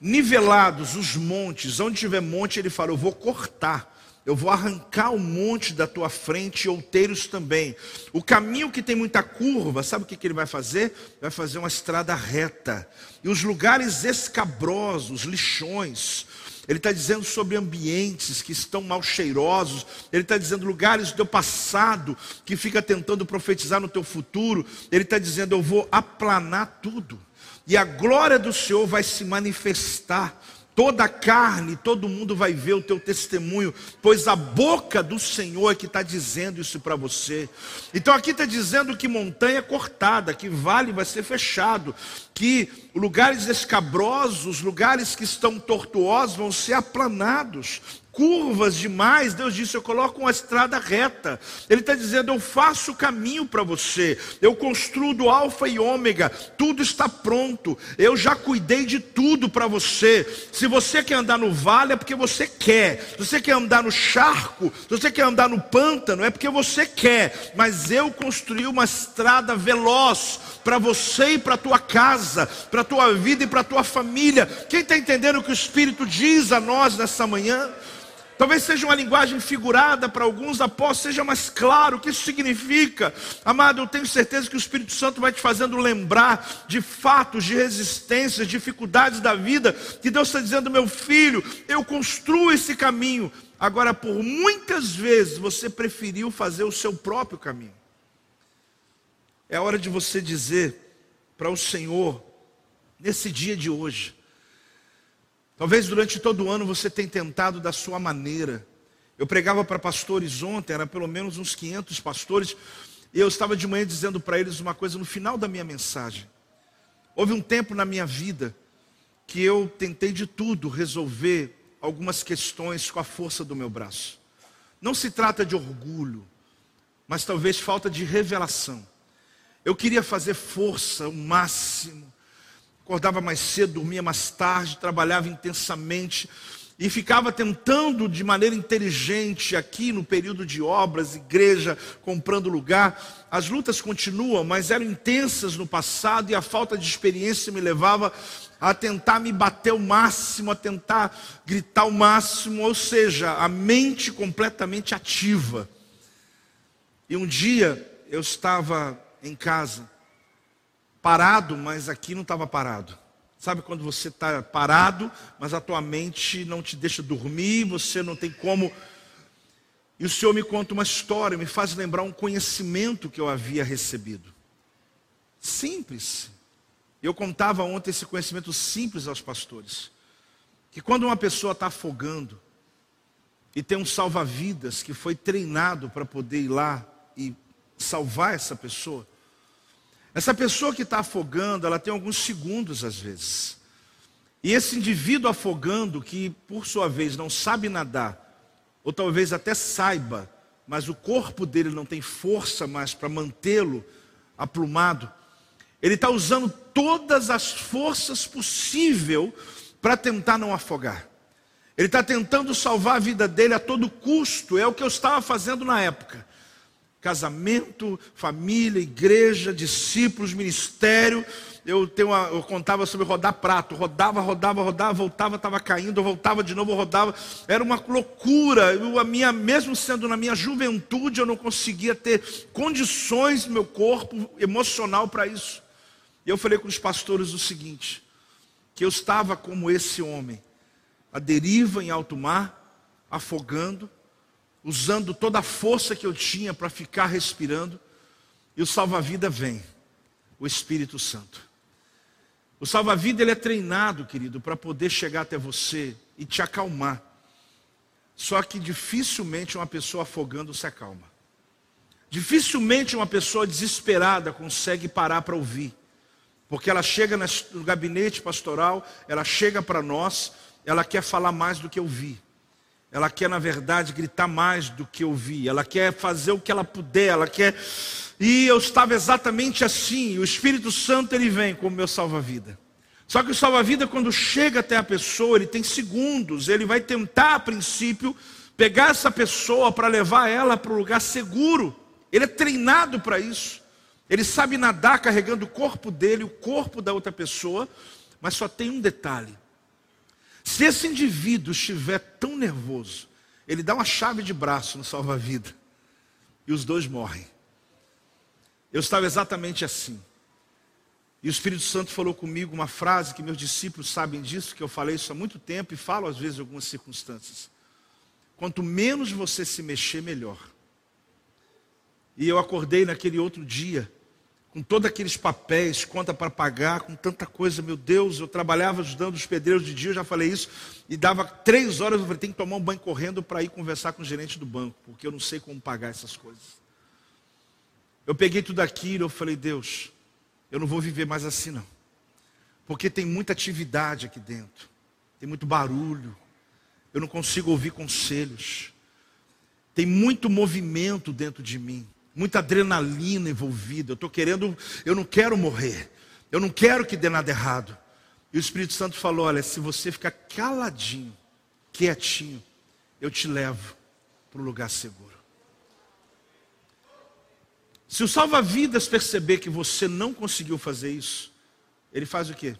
Speaker 2: Nivelados os montes, onde tiver monte, ele fala: eu vou cortar. Eu vou arrancar o monte da tua frente e outeiros também. O caminho que tem muita curva, sabe o que, que ele vai fazer? Vai fazer uma estrada reta. E os lugares escabrosos, lixões, Ele está dizendo sobre ambientes que estão mal cheirosos, Ele está dizendo lugares do teu passado que fica tentando profetizar no teu futuro. Ele está dizendo: Eu vou aplanar tudo, e a glória do Senhor vai se manifestar toda a carne, todo mundo vai ver o teu testemunho, pois a boca do Senhor é que está dizendo isso para você. Então aqui está dizendo que montanha é cortada, que vale vai ser fechado, que lugares escabrosos, lugares que estão tortuosos vão ser aplanados, curvas demais, Deus disse: Eu coloco uma estrada reta. Ele está dizendo: Eu faço o caminho para você, eu construo do Alfa e Ômega, tudo está pronto, eu já cuidei de tudo para você. Se você quer andar no vale, é porque você quer, se você quer andar no charco, se você quer andar no pântano, é porque você quer, mas eu construí uma estrada veloz para você e para tua casa, para a tua vida e para a tua família. Quem está entendendo o que o Espírito diz a nós nessa manhã? Talvez seja uma linguagem figurada para alguns, após seja mais claro o que isso significa. Amado, eu tenho certeza que o Espírito Santo vai te fazendo lembrar de fatos, de resistências, dificuldades da vida, que Deus está dizendo, meu filho, eu construo esse caminho. Agora, por muitas vezes você preferiu fazer o seu próprio caminho. É hora de você dizer para o Senhor, nesse dia de hoje, Talvez durante todo o ano você tenha tentado da sua maneira. Eu pregava para pastores ontem, era pelo menos uns 500 pastores, e eu estava de manhã dizendo para eles uma coisa no final da minha mensagem. Houve um tempo na minha vida que eu tentei de tudo resolver algumas questões com a força do meu braço. Não se trata de orgulho, mas talvez falta de revelação. Eu queria fazer força o máximo acordava mais cedo, dormia mais tarde, trabalhava intensamente e ficava tentando de maneira inteligente aqui no período de obras, igreja, comprando lugar. As lutas continuam, mas eram intensas no passado e a falta de experiência me levava a tentar me bater o máximo, a tentar gritar o máximo, ou seja, a mente completamente ativa. E um dia eu estava em casa parado, mas aqui não estava parado. Sabe quando você está parado, mas a tua mente não te deixa dormir, você não tem como. E o Senhor me conta uma história, me faz lembrar um conhecimento que eu havia recebido. Simples. Eu contava ontem esse conhecimento simples aos pastores. Que quando uma pessoa está afogando, e tem um salva-vidas que foi treinado para poder ir lá e salvar essa pessoa, essa pessoa que está afogando, ela tem alguns segundos às vezes. E esse indivíduo afogando, que por sua vez não sabe nadar, ou talvez até saiba, mas o corpo dele não tem força mais para mantê-lo aplumado, ele está usando todas as forças possíveis para tentar não afogar. Ele está tentando salvar a vida dele a todo custo, é o que eu estava fazendo na época casamento, família, igreja, discípulos, ministério. Eu, tenho uma, eu contava sobre rodar prato, rodava, rodava, rodava, voltava, estava caindo, voltava de novo, rodava. Era uma loucura. Eu, a minha, mesmo sendo na minha juventude, eu não conseguia ter condições no meu corpo emocional para isso. E eu falei com os pastores o seguinte: que eu estava como esse homem, a deriva em alto mar, afogando, usando toda a força que eu tinha para ficar respirando, e o salva-vida vem, o Espírito Santo. O salva-vida ele é treinado, querido, para poder chegar até você e te acalmar. Só que dificilmente uma pessoa afogando se acalma. Dificilmente uma pessoa desesperada consegue parar para ouvir. Porque ela chega no gabinete pastoral, ela chega para nós, ela quer falar mais do que ouvir. Ela quer, na verdade, gritar mais do que ouvir. Ela quer fazer o que ela puder. Ela quer. E eu estava exatamente assim. O Espírito Santo ele vem como meu salva-vida. Só que o salva-vida, quando chega até a pessoa, ele tem segundos. Ele vai tentar, a princípio, pegar essa pessoa para levar ela para um lugar seguro. Ele é treinado para isso. Ele sabe nadar carregando o corpo dele, o corpo da outra pessoa. Mas só tem um detalhe: se esse indivíduo estiver tão nervoso, ele dá uma chave de braço no salva-vida e os dois morrem. Eu estava exatamente assim. E o Espírito Santo falou comigo uma frase que meus discípulos sabem disso, que eu falei isso há muito tempo e falo às vezes em algumas circunstâncias. Quanto menos você se mexer, melhor. E eu acordei naquele outro dia, com todos aqueles papéis, conta para pagar, com tanta coisa, meu Deus, eu trabalhava ajudando os pedreiros de dia, eu já falei isso, e dava três horas, eu falei, tem que tomar um banho correndo para ir conversar com o gerente do banco, porque eu não sei como pagar essas coisas. Eu peguei tudo aquilo, eu falei, Deus, eu não vou viver mais assim não. Porque tem muita atividade aqui dentro. Tem muito barulho. Eu não consigo ouvir conselhos. Tem muito movimento dentro de mim, muita adrenalina envolvida. Eu estou querendo, eu não quero morrer. Eu não quero que dê nada errado. E o Espírito Santo falou: olha, se você ficar caladinho, quietinho, eu te levo para o lugar seguro. Se o salva-vidas perceber que você não conseguiu fazer isso, ele faz o quê?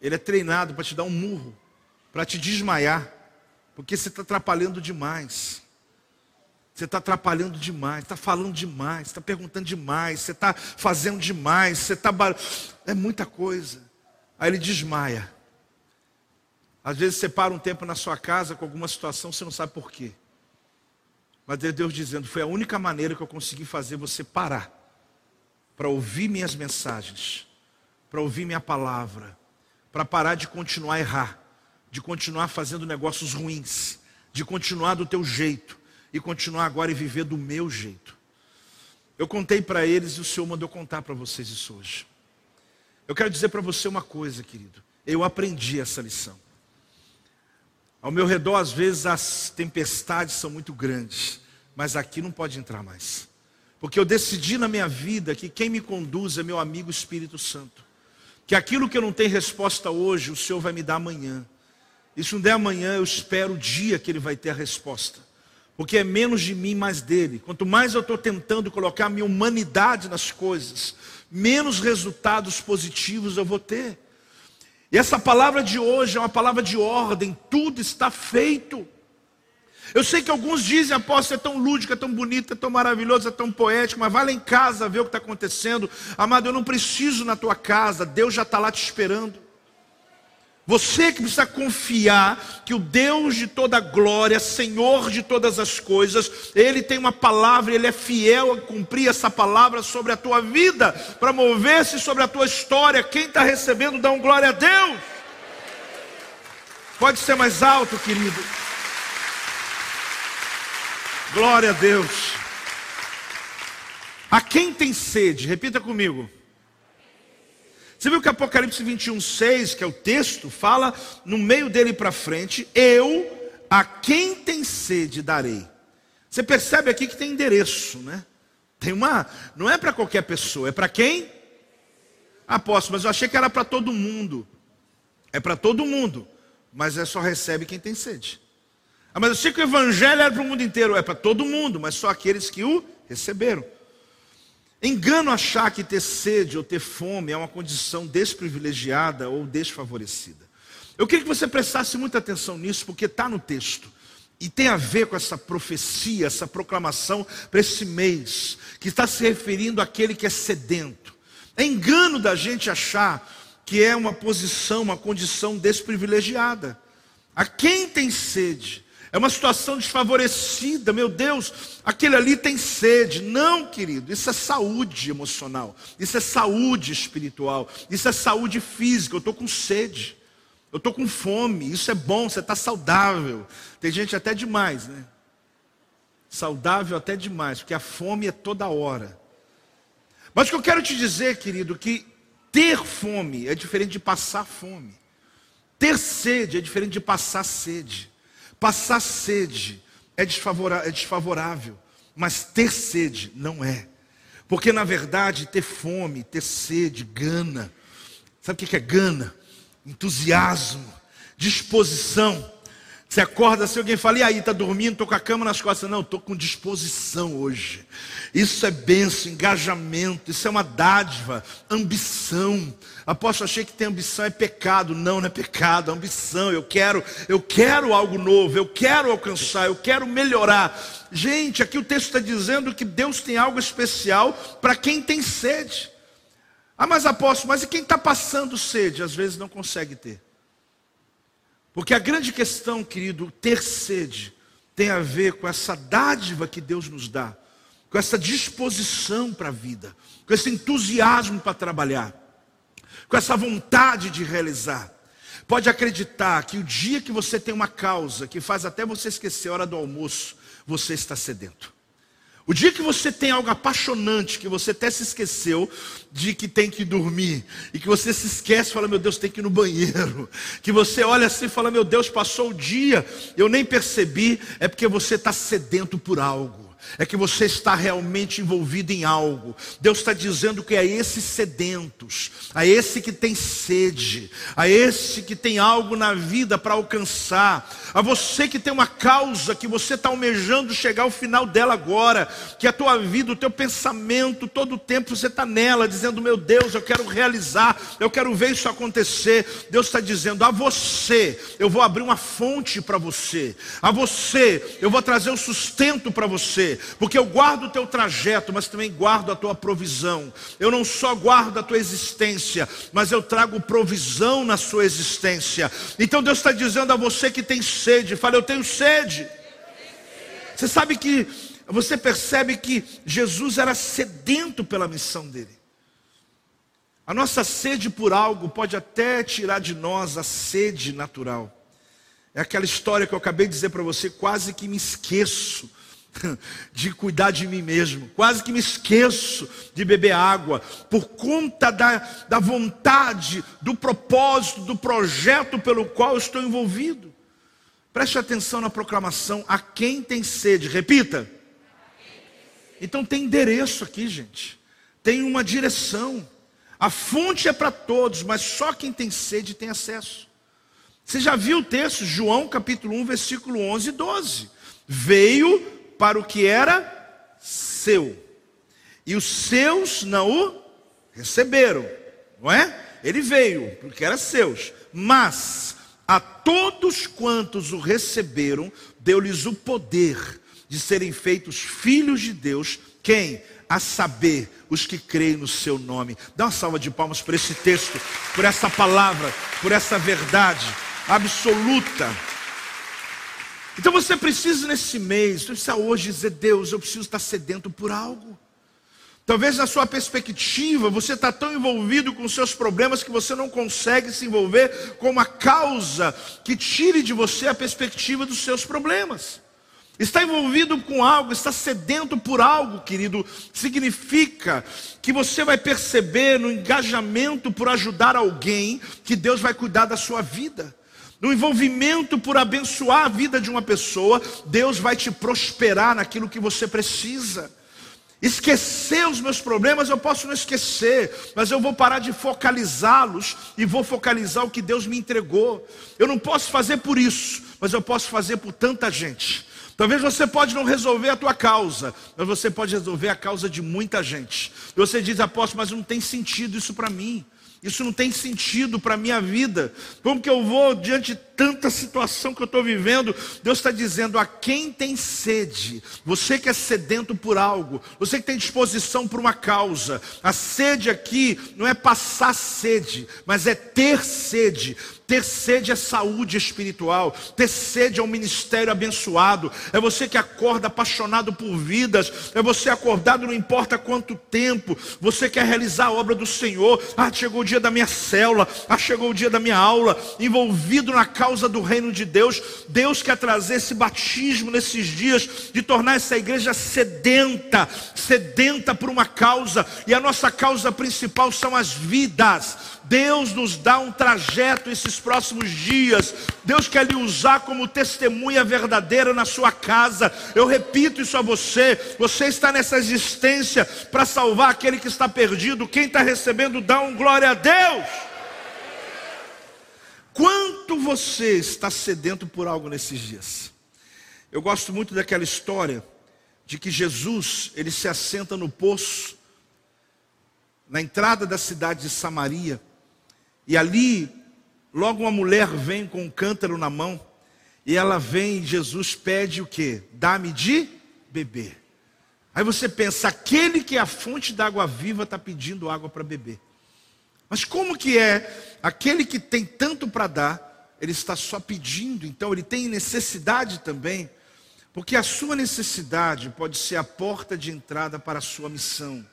Speaker 2: Ele é treinado para te dar um murro, para te desmaiar, porque você está atrapalhando demais. Você está atrapalhando demais, está falando demais, está perguntando demais, você está fazendo demais, você está. É muita coisa. Aí ele desmaia. Às vezes você para um tempo na sua casa com alguma situação, você não sabe por quê. Mas é Deus dizendo: foi a única maneira que eu consegui fazer você parar para ouvir minhas mensagens, para ouvir minha palavra, para parar de continuar a errar, de continuar fazendo negócios ruins, de continuar do teu jeito e continuar agora e viver do meu jeito. Eu contei para eles e o Senhor mandou contar para vocês isso hoje. Eu quero dizer para você uma coisa, querido. Eu aprendi essa lição. Ao meu redor, às vezes, as tempestades são muito grandes, mas aqui não pode entrar mais. Porque eu decidi na minha vida que quem me conduz é meu amigo Espírito Santo. Que aquilo que eu não tenho resposta hoje, o Senhor vai me dar amanhã. E se não der amanhã, eu espero o dia que Ele vai ter a resposta. Porque é menos de mim, mais dele. Quanto mais eu estou tentando colocar minha humanidade nas coisas, menos resultados positivos eu vou ter. E essa palavra de hoje é uma palavra de ordem, tudo está feito. Eu sei que alguns dizem, apóstolo, é tão lúdico, é tão bonito, é tão maravilhoso, é tão poético, mas vai lá em casa ver o que está acontecendo. Amado, eu não preciso na tua casa, Deus já está lá te esperando. Você que precisa confiar que o Deus de toda glória, Senhor de todas as coisas, Ele tem uma palavra, Ele é fiel a cumprir essa palavra sobre a tua vida, para mover-se sobre a tua história. Quem está recebendo, dá um glória a Deus. Pode ser mais alto, querido. Glória a Deus. A quem tem sede, repita comigo. Você viu que Apocalipse 21, 6, que é o texto, fala no meio dele para frente: Eu a quem tem sede darei. Você percebe aqui que tem endereço, né? Tem uma, não é para qualquer pessoa, é para quem? Apóstolo, mas eu achei que era para todo mundo. É para todo mundo, mas é só recebe quem tem sede. Ah, mas eu sei que o evangelho era para o mundo inteiro, é para todo mundo, mas só aqueles que o receberam. Engano achar que ter sede ou ter fome é uma condição desprivilegiada ou desfavorecida. Eu queria que você prestasse muita atenção nisso, porque está no texto. E tem a ver com essa profecia, essa proclamação para esse mês, que está se referindo àquele que é sedento. É engano da gente achar que é uma posição, uma condição desprivilegiada. A quem tem sede, é uma situação desfavorecida, meu Deus, aquele ali tem sede. Não, querido, isso é saúde emocional, isso é saúde espiritual, isso é saúde física. Eu estou com sede, eu estou com fome, isso é bom, você está saudável. Tem gente até demais, né? Saudável até demais, porque a fome é toda hora. Mas o que eu quero te dizer, querido, que ter fome é diferente de passar fome. Ter sede é diferente de passar sede. Passar sede é, é desfavorável, mas ter sede não é. Porque na verdade, ter fome, ter sede, gana. Sabe o que é gana? Entusiasmo, disposição. Você acorda se alguém fala, e aí, está dormindo, estou com a cama nas costas. Não, estou com disposição hoje. Isso é benção, engajamento, isso é uma dádiva, ambição. Apóstolo, achei que ter ambição é pecado. Não, não é pecado, é ambição. Eu quero, eu quero algo novo, eu quero alcançar, eu quero melhorar. Gente, aqui o texto está dizendo que Deus tem algo especial para quem tem sede. Ah, mas apóstolo, mas e quem está passando sede? Às vezes não consegue ter. Porque a grande questão, querido, ter sede, tem a ver com essa dádiva que Deus nos dá, com essa disposição para a vida, com esse entusiasmo para trabalhar, com essa vontade de realizar. Pode acreditar que o dia que você tem uma causa que faz até você esquecer a hora do almoço, você está sedento. O dia que você tem algo apaixonante, que você até se esqueceu de que tem que dormir, e que você se esquece fala, meu Deus, tem que ir no banheiro, que você olha assim e fala, meu Deus, passou o dia, eu nem percebi, é porque você está sedento por algo é que você está realmente envolvido em algo. Deus está dizendo que a esses sedentos, a esse que tem sede, a esse que tem algo na vida para alcançar, a você que tem uma causa que você está almejando chegar ao final dela agora, que a tua vida, o teu pensamento, todo o tempo você está nela, dizendo: Meu Deus, eu quero realizar, eu quero ver isso acontecer. Deus está dizendo: A você, eu vou abrir uma fonte para você, a você, eu vou trazer o sustento para você porque eu guardo o teu trajeto, mas também guardo a tua provisão. Eu não só guardo a tua existência, mas eu trago provisão na sua existência. Então Deus está dizendo a você que tem sede, fala, eu tenho sede. Você sabe que você percebe que Jesus era sedento pela missão dele. A nossa sede por algo pode até tirar de nós a sede natural. É aquela história que eu acabei de dizer para você, quase que me esqueço de cuidar de mim mesmo, quase que me esqueço de beber água, por conta da, da vontade, do propósito, do projeto pelo qual estou envolvido. Preste atenção na proclamação: a quem tem sede, repita. Então tem endereço aqui, gente, tem uma direção. A fonte é para todos, mas só quem tem sede tem acesso. Você já viu o texto, João capítulo 1, versículo 11 e 12. Veio para o que era seu. E os seus não o receberam, não é? Ele veio porque era seus, mas a todos quantos o receberam, deu-lhes o poder de serem feitos filhos de Deus. Quem? A saber, os que creem no seu nome. Dá uma salva de palmas por esse texto, por essa palavra, por essa verdade absoluta. Então você precisa nesse mês, você precisa hoje dizer, Deus, eu preciso estar sedento por algo. Talvez na sua perspectiva, você está tão envolvido com seus problemas que você não consegue se envolver com uma causa que tire de você a perspectiva dos seus problemas. Está envolvido com algo, está sedento por algo, querido, significa que você vai perceber no engajamento por ajudar alguém que Deus vai cuidar da sua vida no envolvimento por abençoar a vida de uma pessoa, Deus vai te prosperar naquilo que você precisa. Esquecer os meus problemas eu posso não esquecer, mas eu vou parar de focalizá-los e vou focalizar o que Deus me entregou. Eu não posso fazer por isso, mas eu posso fazer por tanta gente. Talvez você pode não resolver a tua causa, mas você pode resolver a causa de muita gente. E você diz, apóstolo, mas não tem sentido isso para mim. Isso não tem sentido para a minha vida. Como que eu vou diante tanta situação que eu estou vivendo? Deus está dizendo a quem tem sede, você que é sedento por algo, você que tem disposição por uma causa. A sede aqui não é passar sede, mas é ter sede. Ter sede é saúde espiritual, ter sede é um ministério abençoado, é você que acorda apaixonado por vidas, é você acordado não importa quanto tempo, você quer realizar a obra do Senhor. Ah, chegou o dia da minha célula, ah, chegou o dia da minha aula, envolvido na causa do reino de Deus. Deus quer trazer esse batismo nesses dias, de tornar essa igreja sedenta, sedenta por uma causa, e a nossa causa principal são as vidas. Deus nos dá um trajeto esses próximos dias. Deus quer lhe usar como testemunha verdadeira na sua casa. Eu repito isso a você. Você está nessa existência para salvar aquele que está perdido. Quem está recebendo, dá um glória a Deus. Quanto você está sedento por algo nesses dias? Eu gosto muito daquela história de que Jesus, ele se assenta no poço, na entrada da cidade de Samaria, e ali, logo uma mulher vem com um cântaro na mão, e ela vem e Jesus pede o que? Dá-me de beber. Aí você pensa, aquele que é a fonte da água viva está pedindo água para beber. Mas como que é aquele que tem tanto para dar, ele está só pedindo, então ele tem necessidade também, porque a sua necessidade pode ser a porta de entrada para a sua missão.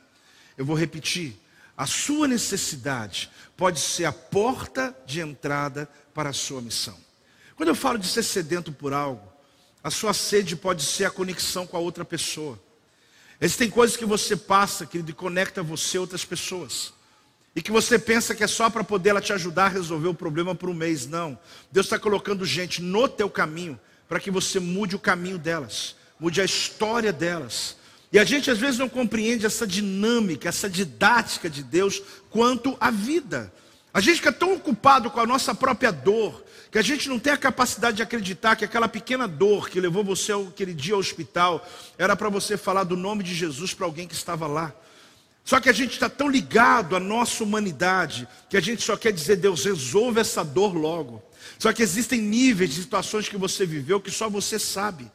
Speaker 2: Eu vou repetir. A sua necessidade pode ser a porta de entrada para a sua missão. Quando eu falo de ser sedento por algo, a sua sede pode ser a conexão com a outra pessoa. Existem coisas que você passa, querido, e conecta você a outras pessoas. E que você pensa que é só para poder ela te ajudar a resolver o problema por um mês. Não. Deus está colocando gente no teu caminho para que você mude o caminho delas, mude a história delas. E a gente às vezes não compreende essa dinâmica, essa didática de Deus quanto à vida. A gente fica tão ocupado com a nossa própria dor, que a gente não tem a capacidade de acreditar que aquela pequena dor que levou você aquele dia ao hospital era para você falar do nome de Jesus para alguém que estava lá. Só que a gente está tão ligado à nossa humanidade que a gente só quer dizer, Deus, resolva essa dor logo. Só que existem níveis de situações que você viveu que só você sabe.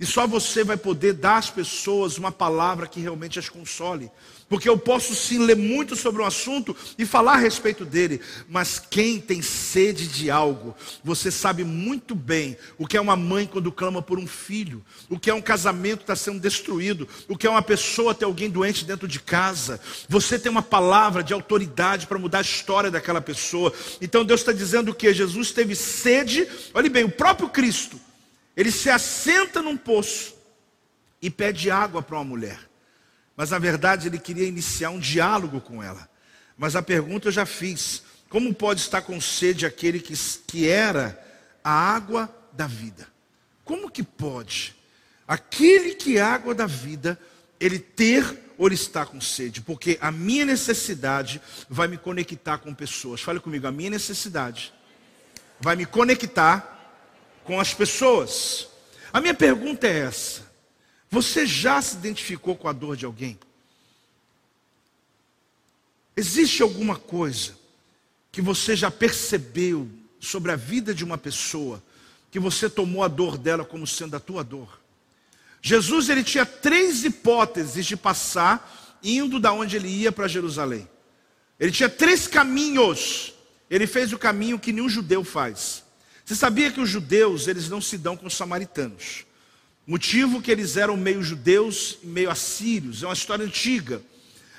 Speaker 2: E só você vai poder dar às pessoas uma palavra que realmente as console. Porque eu posso sim ler muito sobre um assunto e falar a respeito dele, mas quem tem sede de algo, você sabe muito bem o que é uma mãe quando clama por um filho, o que é um casamento que está sendo destruído, o que é uma pessoa ter alguém doente dentro de casa. Você tem uma palavra de autoridade para mudar a história daquela pessoa. Então Deus está dizendo que Jesus teve sede, olhe bem, o próprio Cristo ele se assenta num poço e pede água para uma mulher. Mas na verdade ele queria iniciar um diálogo com ela. Mas a pergunta eu já fiz: como pode estar com sede aquele que, que era a água da vida? Como que pode aquele que é a água da vida, ele ter ou ele com sede? Porque a minha necessidade vai me conectar com pessoas. Fale comigo, a minha necessidade vai me conectar com as pessoas. A minha pergunta é essa: você já se identificou com a dor de alguém? Existe alguma coisa que você já percebeu sobre a vida de uma pessoa que você tomou a dor dela como sendo a tua dor? Jesus ele tinha três hipóteses de passar indo da onde ele ia para Jerusalém. Ele tinha três caminhos. Ele fez o caminho que nenhum judeu faz. Você sabia que os judeus, eles não se dão com os samaritanos? Motivo que eles eram meio judeus e meio assírios, é uma história antiga.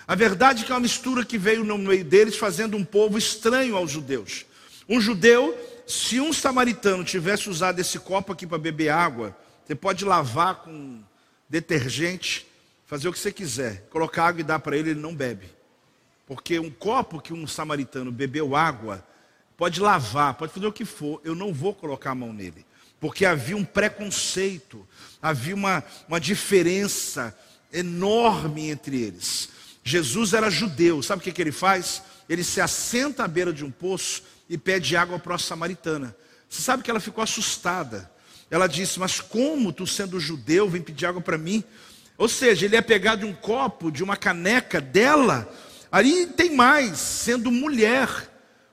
Speaker 2: A verdade é que é uma mistura que veio no meio deles, fazendo um povo estranho aos judeus. Um judeu, se um samaritano tivesse usado esse copo aqui para beber água, você pode lavar com detergente, fazer o que você quiser, colocar água e dar para ele, ele não bebe. Porque um copo que um samaritano bebeu água, pode lavar, pode fazer o que for, eu não vou colocar a mão nele. Porque havia um preconceito, havia uma, uma diferença enorme entre eles. Jesus era judeu, sabe o que, que ele faz? Ele se assenta à beira de um poço e pede água para a samaritana. Você sabe que ela ficou assustada. Ela disse: Mas como tu, sendo judeu, vem pedir água para mim? Ou seja, ele ia pegar de um copo, de uma caneca dela. Ali tem mais, sendo mulher.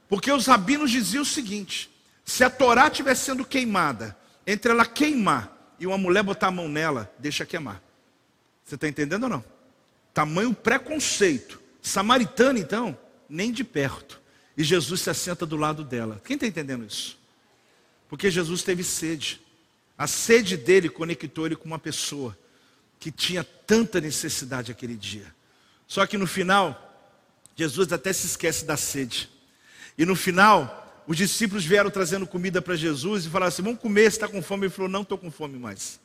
Speaker 2: Porque os rabinos diziam o seguinte: se a Torá estiver sendo queimada, entre ela queimar e uma mulher botar a mão nela, deixa queimar. Você está entendendo ou não? Tamanho preconceito. Samaritana, então, nem de perto. E Jesus se assenta do lado dela. Quem está entendendo isso? Porque Jesus teve sede. A sede dele conectou ele com uma pessoa que tinha tanta necessidade aquele dia. Só que no final, Jesus até se esquece da sede. E no final, os discípulos vieram trazendo comida para Jesus e falaram assim: Vamos comer, você está com fome? Ele falou: Não estou com fome mais.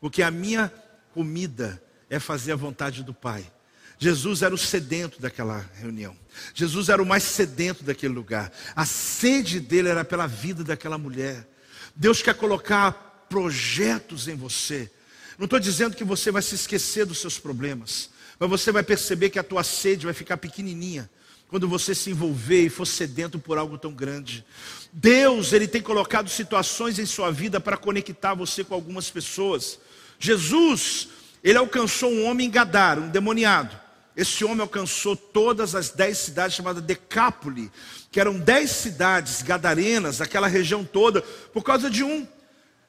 Speaker 2: Porque a minha comida é fazer a vontade do Pai. Jesus era o sedento daquela reunião. Jesus era o mais sedento daquele lugar. A sede dele era pela vida daquela mulher. Deus quer colocar projetos em você. Não estou dizendo que você vai se esquecer dos seus problemas, mas você vai perceber que a tua sede vai ficar pequenininha quando você se envolver e for sedento por algo tão grande. Deus, Ele tem colocado situações em sua vida para conectar você com algumas pessoas. Jesus, Ele alcançou um homem em Gadar, um demoniado. Esse homem alcançou todas as dez cidades chamadas Decápole, que eram dez cidades gadarenas, aquela região toda, por causa de um.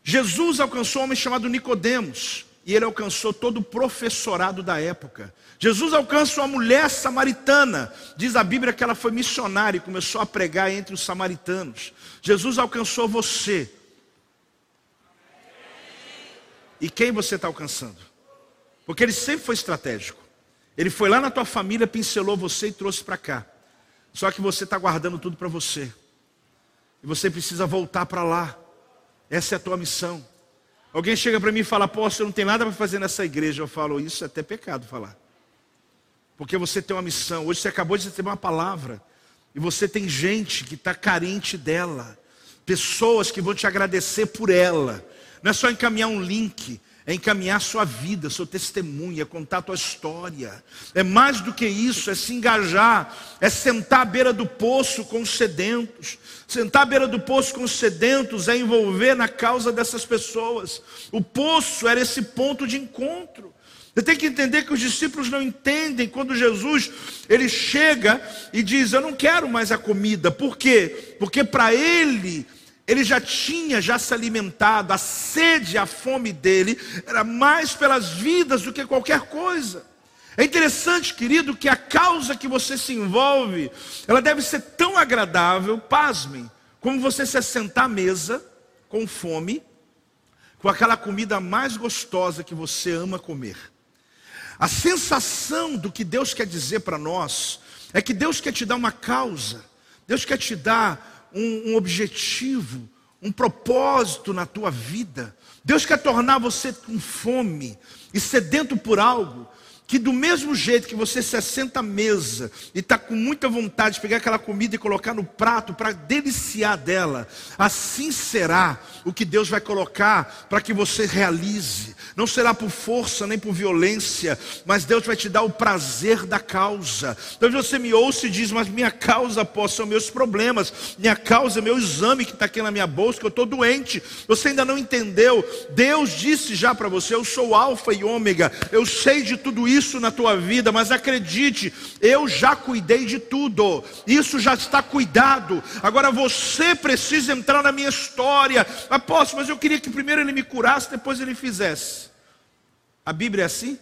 Speaker 2: Jesus alcançou um homem chamado Nicodemos. E ele alcançou todo o professorado da época. Jesus alcança uma mulher samaritana. Diz a Bíblia que ela foi missionária e começou a pregar entre os samaritanos. Jesus alcançou você. E quem você está alcançando? Porque ele sempre foi estratégico. Ele foi lá na tua família, pincelou você e trouxe para cá. Só que você está guardando tudo para você. E você precisa voltar para lá. Essa é a tua missão. Alguém chega para mim e fala, você não tem nada para fazer nessa igreja. Eu falo, isso é até pecado falar. Porque você tem uma missão. Hoje você acabou de receber uma palavra. E você tem gente que está carente dela. Pessoas que vão te agradecer por ela. Não é só encaminhar um link é encaminhar sua vida, seu testemunho, é contar tua história. É mais do que isso, é se engajar, é sentar à beira do poço com os sedentos. Sentar à beira do poço com os sedentos é envolver na causa dessas pessoas. O poço era esse ponto de encontro. Você tem que entender que os discípulos não entendem quando Jesus ele chega e diz: Eu não quero mais a comida. Por quê? Porque para ele ele já tinha já se alimentado, a sede, a fome dele era mais pelas vidas do que qualquer coisa. É interessante, querido, que a causa que você se envolve, ela deve ser tão agradável, pasmem, como você se assentar à mesa com fome, com aquela comida mais gostosa que você ama comer. A sensação do que Deus quer dizer para nós é que Deus quer te dar uma causa, Deus quer te dar um, um objetivo, um propósito na tua vida. Deus quer tornar você com fome e sedento por algo que do mesmo jeito que você se assenta à mesa e está com muita vontade de pegar aquela comida e colocar no prato para deliciar dela, assim será o que Deus vai colocar para que você realize. Não será por força nem por violência, mas Deus vai te dar o prazer da causa. Então você me ouça e diz: Mas minha causa, pô, são meus problemas, minha causa é meu exame que está aqui na minha bolsa, que eu estou doente. Você ainda não entendeu? Deus disse já para você: Eu sou Alfa e Ômega, eu sei de tudo isso na tua vida, mas acredite, eu já cuidei de tudo, isso já está cuidado. Agora você precisa entrar na minha história, apóstolo, mas eu queria que primeiro ele me curasse, depois ele fizesse. A Bíblia é assim?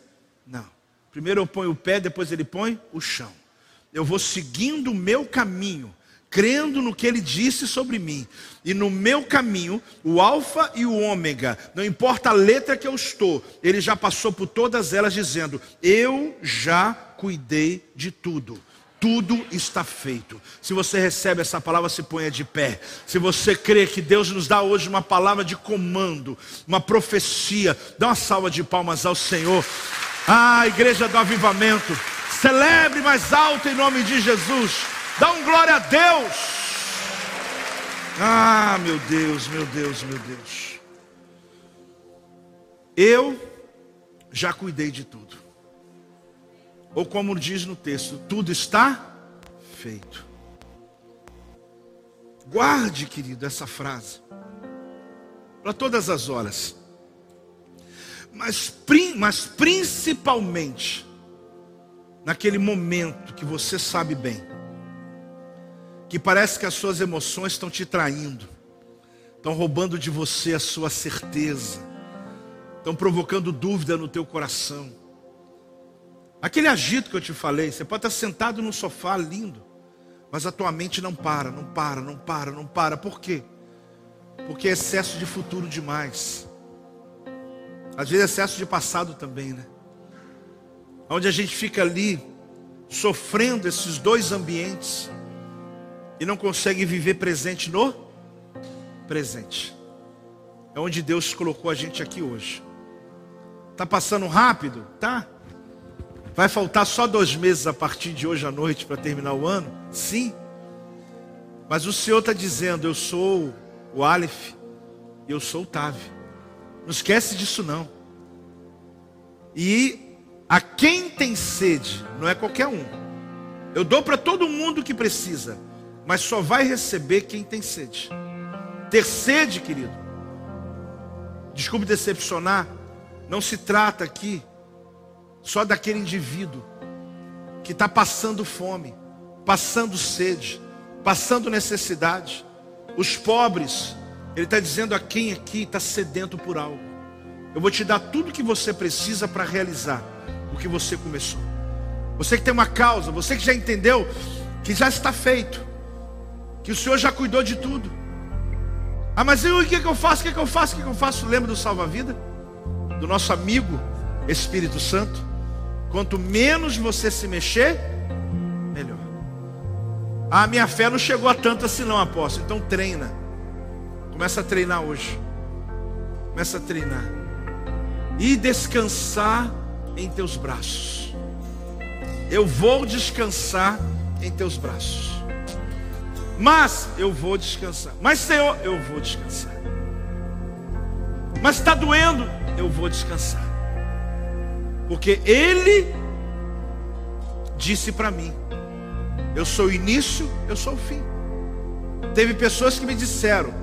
Speaker 2: Não. Primeiro eu ponho o pé, depois ele põe o chão. Eu vou seguindo o meu caminho, crendo no que ele disse sobre mim. E no meu caminho, o Alfa e o Ômega, não importa a letra que eu estou, ele já passou por todas elas, dizendo: Eu já cuidei de tudo tudo está feito. Se você recebe essa palavra, se ponha de pé. Se você crê que Deus nos dá hoje uma palavra de comando, uma profecia, dá uma salva de palmas ao Senhor. Ah, igreja do avivamento, celebre mais alto em nome de Jesus. Dá um glória a Deus. Ah, meu Deus, meu Deus, meu Deus. Eu já cuidei de tudo. Ou como diz no texto, tudo está feito. Guarde, querido, essa frase. Para todas as horas. Mas, mas principalmente naquele momento que você sabe bem, que parece que as suas emoções estão te traindo, estão roubando de você a sua certeza, estão provocando dúvida no teu coração. Aquele agito que eu te falei, você pode estar sentado no sofá lindo, mas a tua mente não para, não para, não para, não para. Por quê? Porque é excesso de futuro demais. Às vezes é excesso de passado também, né? Onde a gente fica ali sofrendo esses dois ambientes e não consegue viver presente no presente. É onde Deus colocou a gente aqui hoje. Tá passando rápido? Tá? Vai faltar só dois meses a partir de hoje à noite para terminar o ano? Sim. Mas o Senhor está dizendo: Eu sou o Aleph, eu sou o Tav. Não esquece disso não. E a quem tem sede, não é qualquer um. Eu dou para todo mundo que precisa, mas só vai receber quem tem sede. Ter sede, querido. Desculpe decepcionar, não se trata aqui só daquele indivíduo que está passando fome, passando sede, passando necessidade. Os pobres, ele está dizendo a quem aqui está sedento por algo. eu vou te dar tudo o que você precisa para realizar o que você começou. Você que tem uma causa, você que já entendeu que já está feito, que o Senhor já cuidou de tudo. Ah, mas eu, o que, que eu faço? O que, que eu faço? O que, que eu faço? Lembra do salva-vida? Do nosso amigo Espírito Santo? Quanto menos você se mexer, melhor. A minha fé não chegou a tanto assim, não, apóstolo. Então treina. Começa a treinar hoje. Começa a treinar. E descansar em teus braços. Eu vou descansar em teus braços. Mas eu vou descansar. Mas Senhor, eu vou descansar. Mas está doendo, eu vou descansar. Porque Ele disse para mim: Eu sou o início, eu sou o fim. Teve pessoas que me disseram,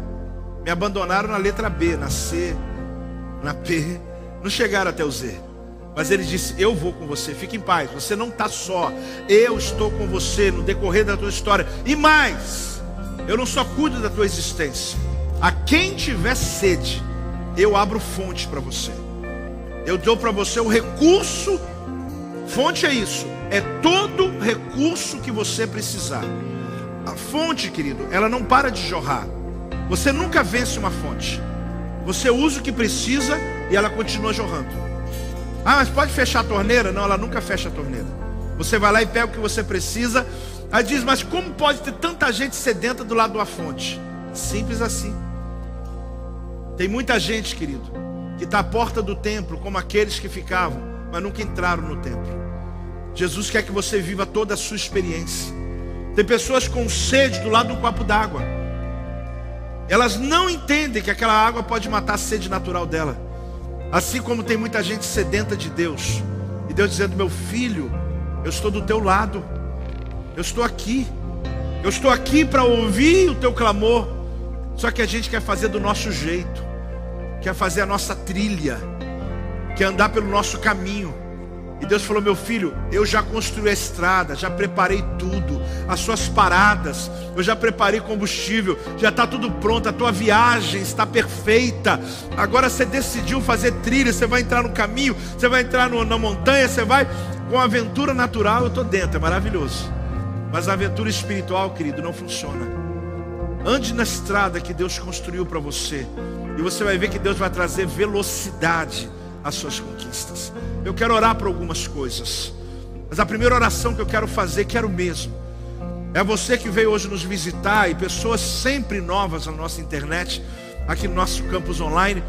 Speaker 2: me abandonaram na letra B, na C, na P, não chegaram até o Z. Mas ele disse: Eu vou com você, fique em paz, você não está só, eu estou com você no decorrer da tua história. E mais, eu não só cuido da tua existência, a quem tiver sede, eu abro fonte para você. Eu dou para você o recurso, fonte é isso, é todo recurso que você precisar. A fonte, querido, ela não para de jorrar. Você nunca vence uma fonte. Você usa o que precisa e ela continua jorrando. Ah, mas pode fechar a torneira? Não, ela nunca fecha a torneira. Você vai lá e pega o que você precisa. Aí diz, mas como pode ter tanta gente sedenta do lado da fonte? Simples assim. Tem muita gente, querido, que está à porta do templo, como aqueles que ficavam, mas nunca entraram no templo. Jesus quer que você viva toda a sua experiência. Tem pessoas com sede do lado do copo d'água. Elas não entendem que aquela água pode matar a sede natural dela. Assim como tem muita gente sedenta de Deus. E Deus dizendo: Meu filho, eu estou do teu lado. Eu estou aqui. Eu estou aqui para ouvir o teu clamor. Só que a gente quer fazer do nosso jeito. Quer fazer a nossa trilha. Quer andar pelo nosso caminho. E Deus falou: Meu filho, eu já construí a estrada, já preparei tudo, as suas paradas, eu já preparei combustível, já está tudo pronto, a tua viagem está perfeita. Agora você decidiu fazer trilha, você vai entrar no caminho, você vai entrar no, na montanha, você vai com a aventura natural. Eu estou dentro, é maravilhoso. Mas a aventura espiritual, querido, não funciona. Ande na estrada que Deus construiu para você, e você vai ver que Deus vai trazer velocidade às suas conquistas. Eu quero orar por algumas coisas. Mas a primeira oração que eu quero fazer, quero mesmo, é você que veio hoje nos visitar e pessoas sempre novas na nossa internet, aqui no nosso campus online,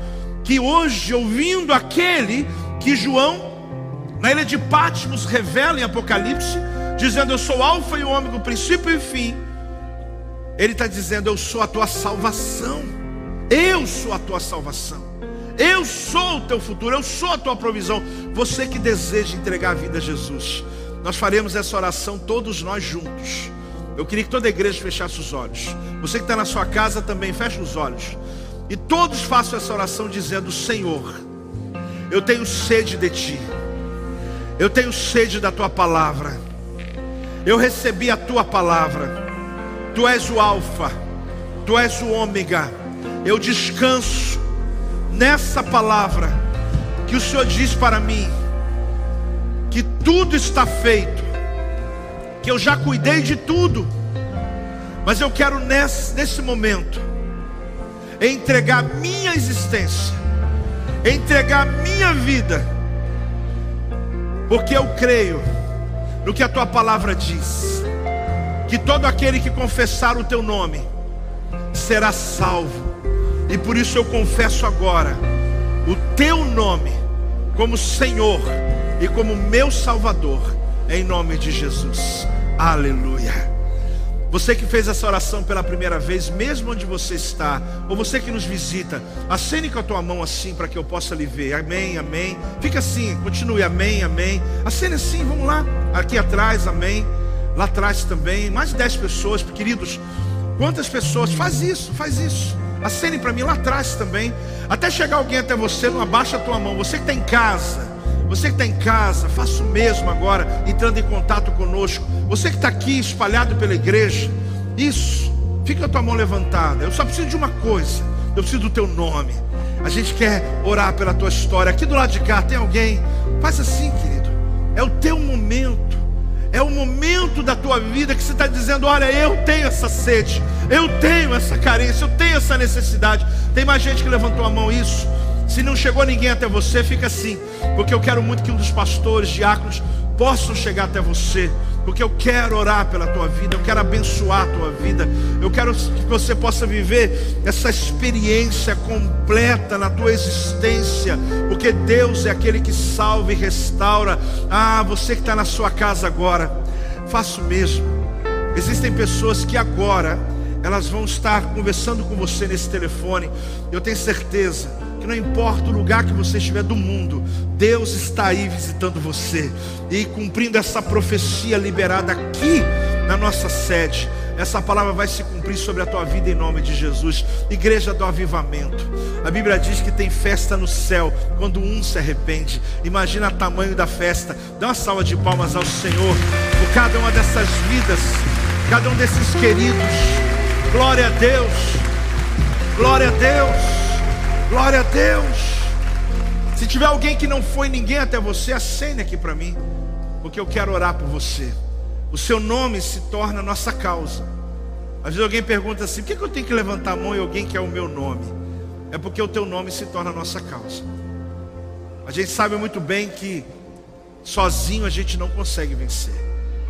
Speaker 2: que hoje, ouvindo aquele que João, na ilha de Patmos, revela em Apocalipse, dizendo: Eu sou Alfa e o Ômega, o princípio e fim. Ele está dizendo: Eu sou a tua salvação. Eu sou a tua salvação. Eu sou o teu futuro, eu sou a tua provisão. Você que deseja entregar a vida a Jesus, nós faremos essa oração todos nós juntos. Eu queria que toda a igreja fechasse os olhos. Você que está na sua casa também, feche os olhos. E todos façam essa oração dizendo: Senhor, eu tenho sede de ti, eu tenho sede da tua palavra. Eu recebi a tua palavra. Tu és o Alfa, tu és o Ômega. Eu descanso nessa palavra que o Senhor diz para mim que tudo está feito, que eu já cuidei de tudo, mas eu quero nesse, nesse momento entregar minha existência, entregar minha vida, porque eu creio no que a tua palavra diz, que todo aquele que confessar o teu nome será salvo. E por isso eu confesso agora o teu nome como Senhor e como meu Salvador, em nome de Jesus. Aleluia. Você que fez essa oração pela primeira vez, mesmo onde você está, ou você que nos visita, acene com a tua mão assim para que eu possa lhe ver. Amém, amém. Fica assim, continue, amém, amém. Acene assim, vamos lá, aqui atrás, amém. Lá atrás também, mais de 10 pessoas, queridos. Quantas pessoas? Faz isso, faz isso. Acene para mim lá atrás também. Até chegar alguém até você, não abaixa a tua mão. Você que está em casa, você que está em casa, faça o mesmo agora, entrando em contato conosco. Você que está aqui espalhado pela igreja, isso, fica a tua mão levantada. Eu só preciso de uma coisa: eu preciso do teu nome. A gente quer orar pela tua história. Aqui do lado de cá tem alguém? Faz assim, querido. É o teu momento. É o momento da tua vida que você está dizendo: Olha, eu tenho essa sede, eu tenho essa carência, eu tenho essa necessidade. Tem mais gente que levantou a mão, isso. Se não chegou ninguém até você, fica assim, porque eu quero muito que um dos pastores, diáconos, possam chegar até você, porque eu quero orar pela tua vida, eu quero abençoar a tua vida, eu quero que você possa viver essa experiência completa na tua existência, porque Deus é aquele que salva e restaura. Ah, você que está na sua casa agora, faça o mesmo. Existem pessoas que agora elas vão estar conversando com você nesse telefone, eu tenho certeza não importa o lugar que você estiver do mundo, Deus está aí visitando você e cumprindo essa profecia liberada aqui na nossa sede. Essa palavra vai se cumprir sobre a tua vida em nome de Jesus. Igreja do avivamento. A Bíblia diz que tem festa no céu quando um se arrepende. Imagina o tamanho da festa. Dá uma salva de palmas ao Senhor por cada uma dessas vidas, cada um desses queridos. Glória a Deus. Glória a Deus. Glória a Deus. Se tiver alguém que não foi ninguém até você, acene aqui para mim, porque eu quero orar por você. O seu nome se torna nossa causa. Às vezes alguém pergunta assim: por que, eu tenho que levantar a mão e alguém quer o meu nome? É porque o teu nome se torna nossa causa. A gente sabe muito bem que sozinho a gente não consegue vencer,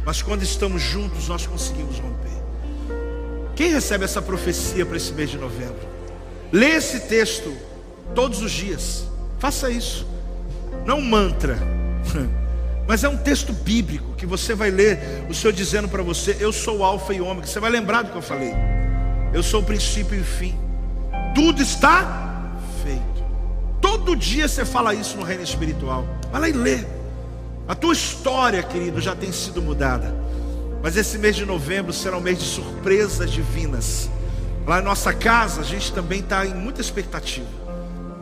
Speaker 2: mas quando estamos juntos nós conseguimos romper. Quem recebe essa profecia para esse mês de novembro? Lê esse texto todos os dias. Faça isso. Não é mantra, mas é um texto bíblico que você vai ler, o Senhor dizendo para você: Eu sou o Alfa e Ômega. Você vai lembrar do que eu falei. Eu sou o princípio e o fim. Tudo está feito. Todo dia você fala isso no reino espiritual. Vai lá e lê. A tua história, querido, já tem sido mudada. Mas esse mês de novembro será um mês de surpresas divinas. Lá em nossa casa, a gente também está em muita expectativa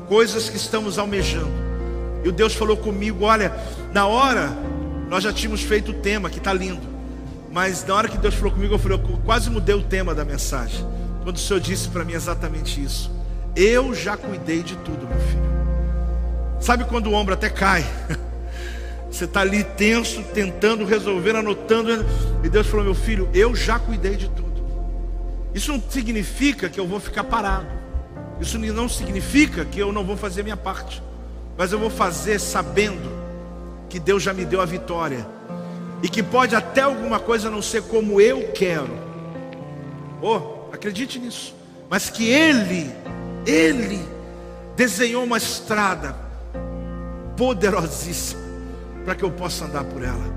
Speaker 2: coisas que estamos almejando. E o Deus falou comigo: olha, na hora nós já tínhamos feito o tema, que está lindo. Mas na hora que Deus falou comigo, eu falei, eu quase mudei o tema da mensagem. Quando o Senhor disse para mim exatamente isso. Eu já cuidei de tudo, meu filho. Sabe quando o ombro até cai? Você está ali tenso, tentando resolver, anotando. E Deus falou: Meu filho, eu já cuidei de tudo. Isso não significa que eu vou ficar parado. Isso não significa que eu não vou fazer minha parte, mas eu vou fazer sabendo que Deus já me deu a vitória e que pode até alguma coisa não ser como eu quero. Oh, acredite nisso. Mas que Ele, Ele desenhou uma estrada poderosíssima para que eu possa andar por ela.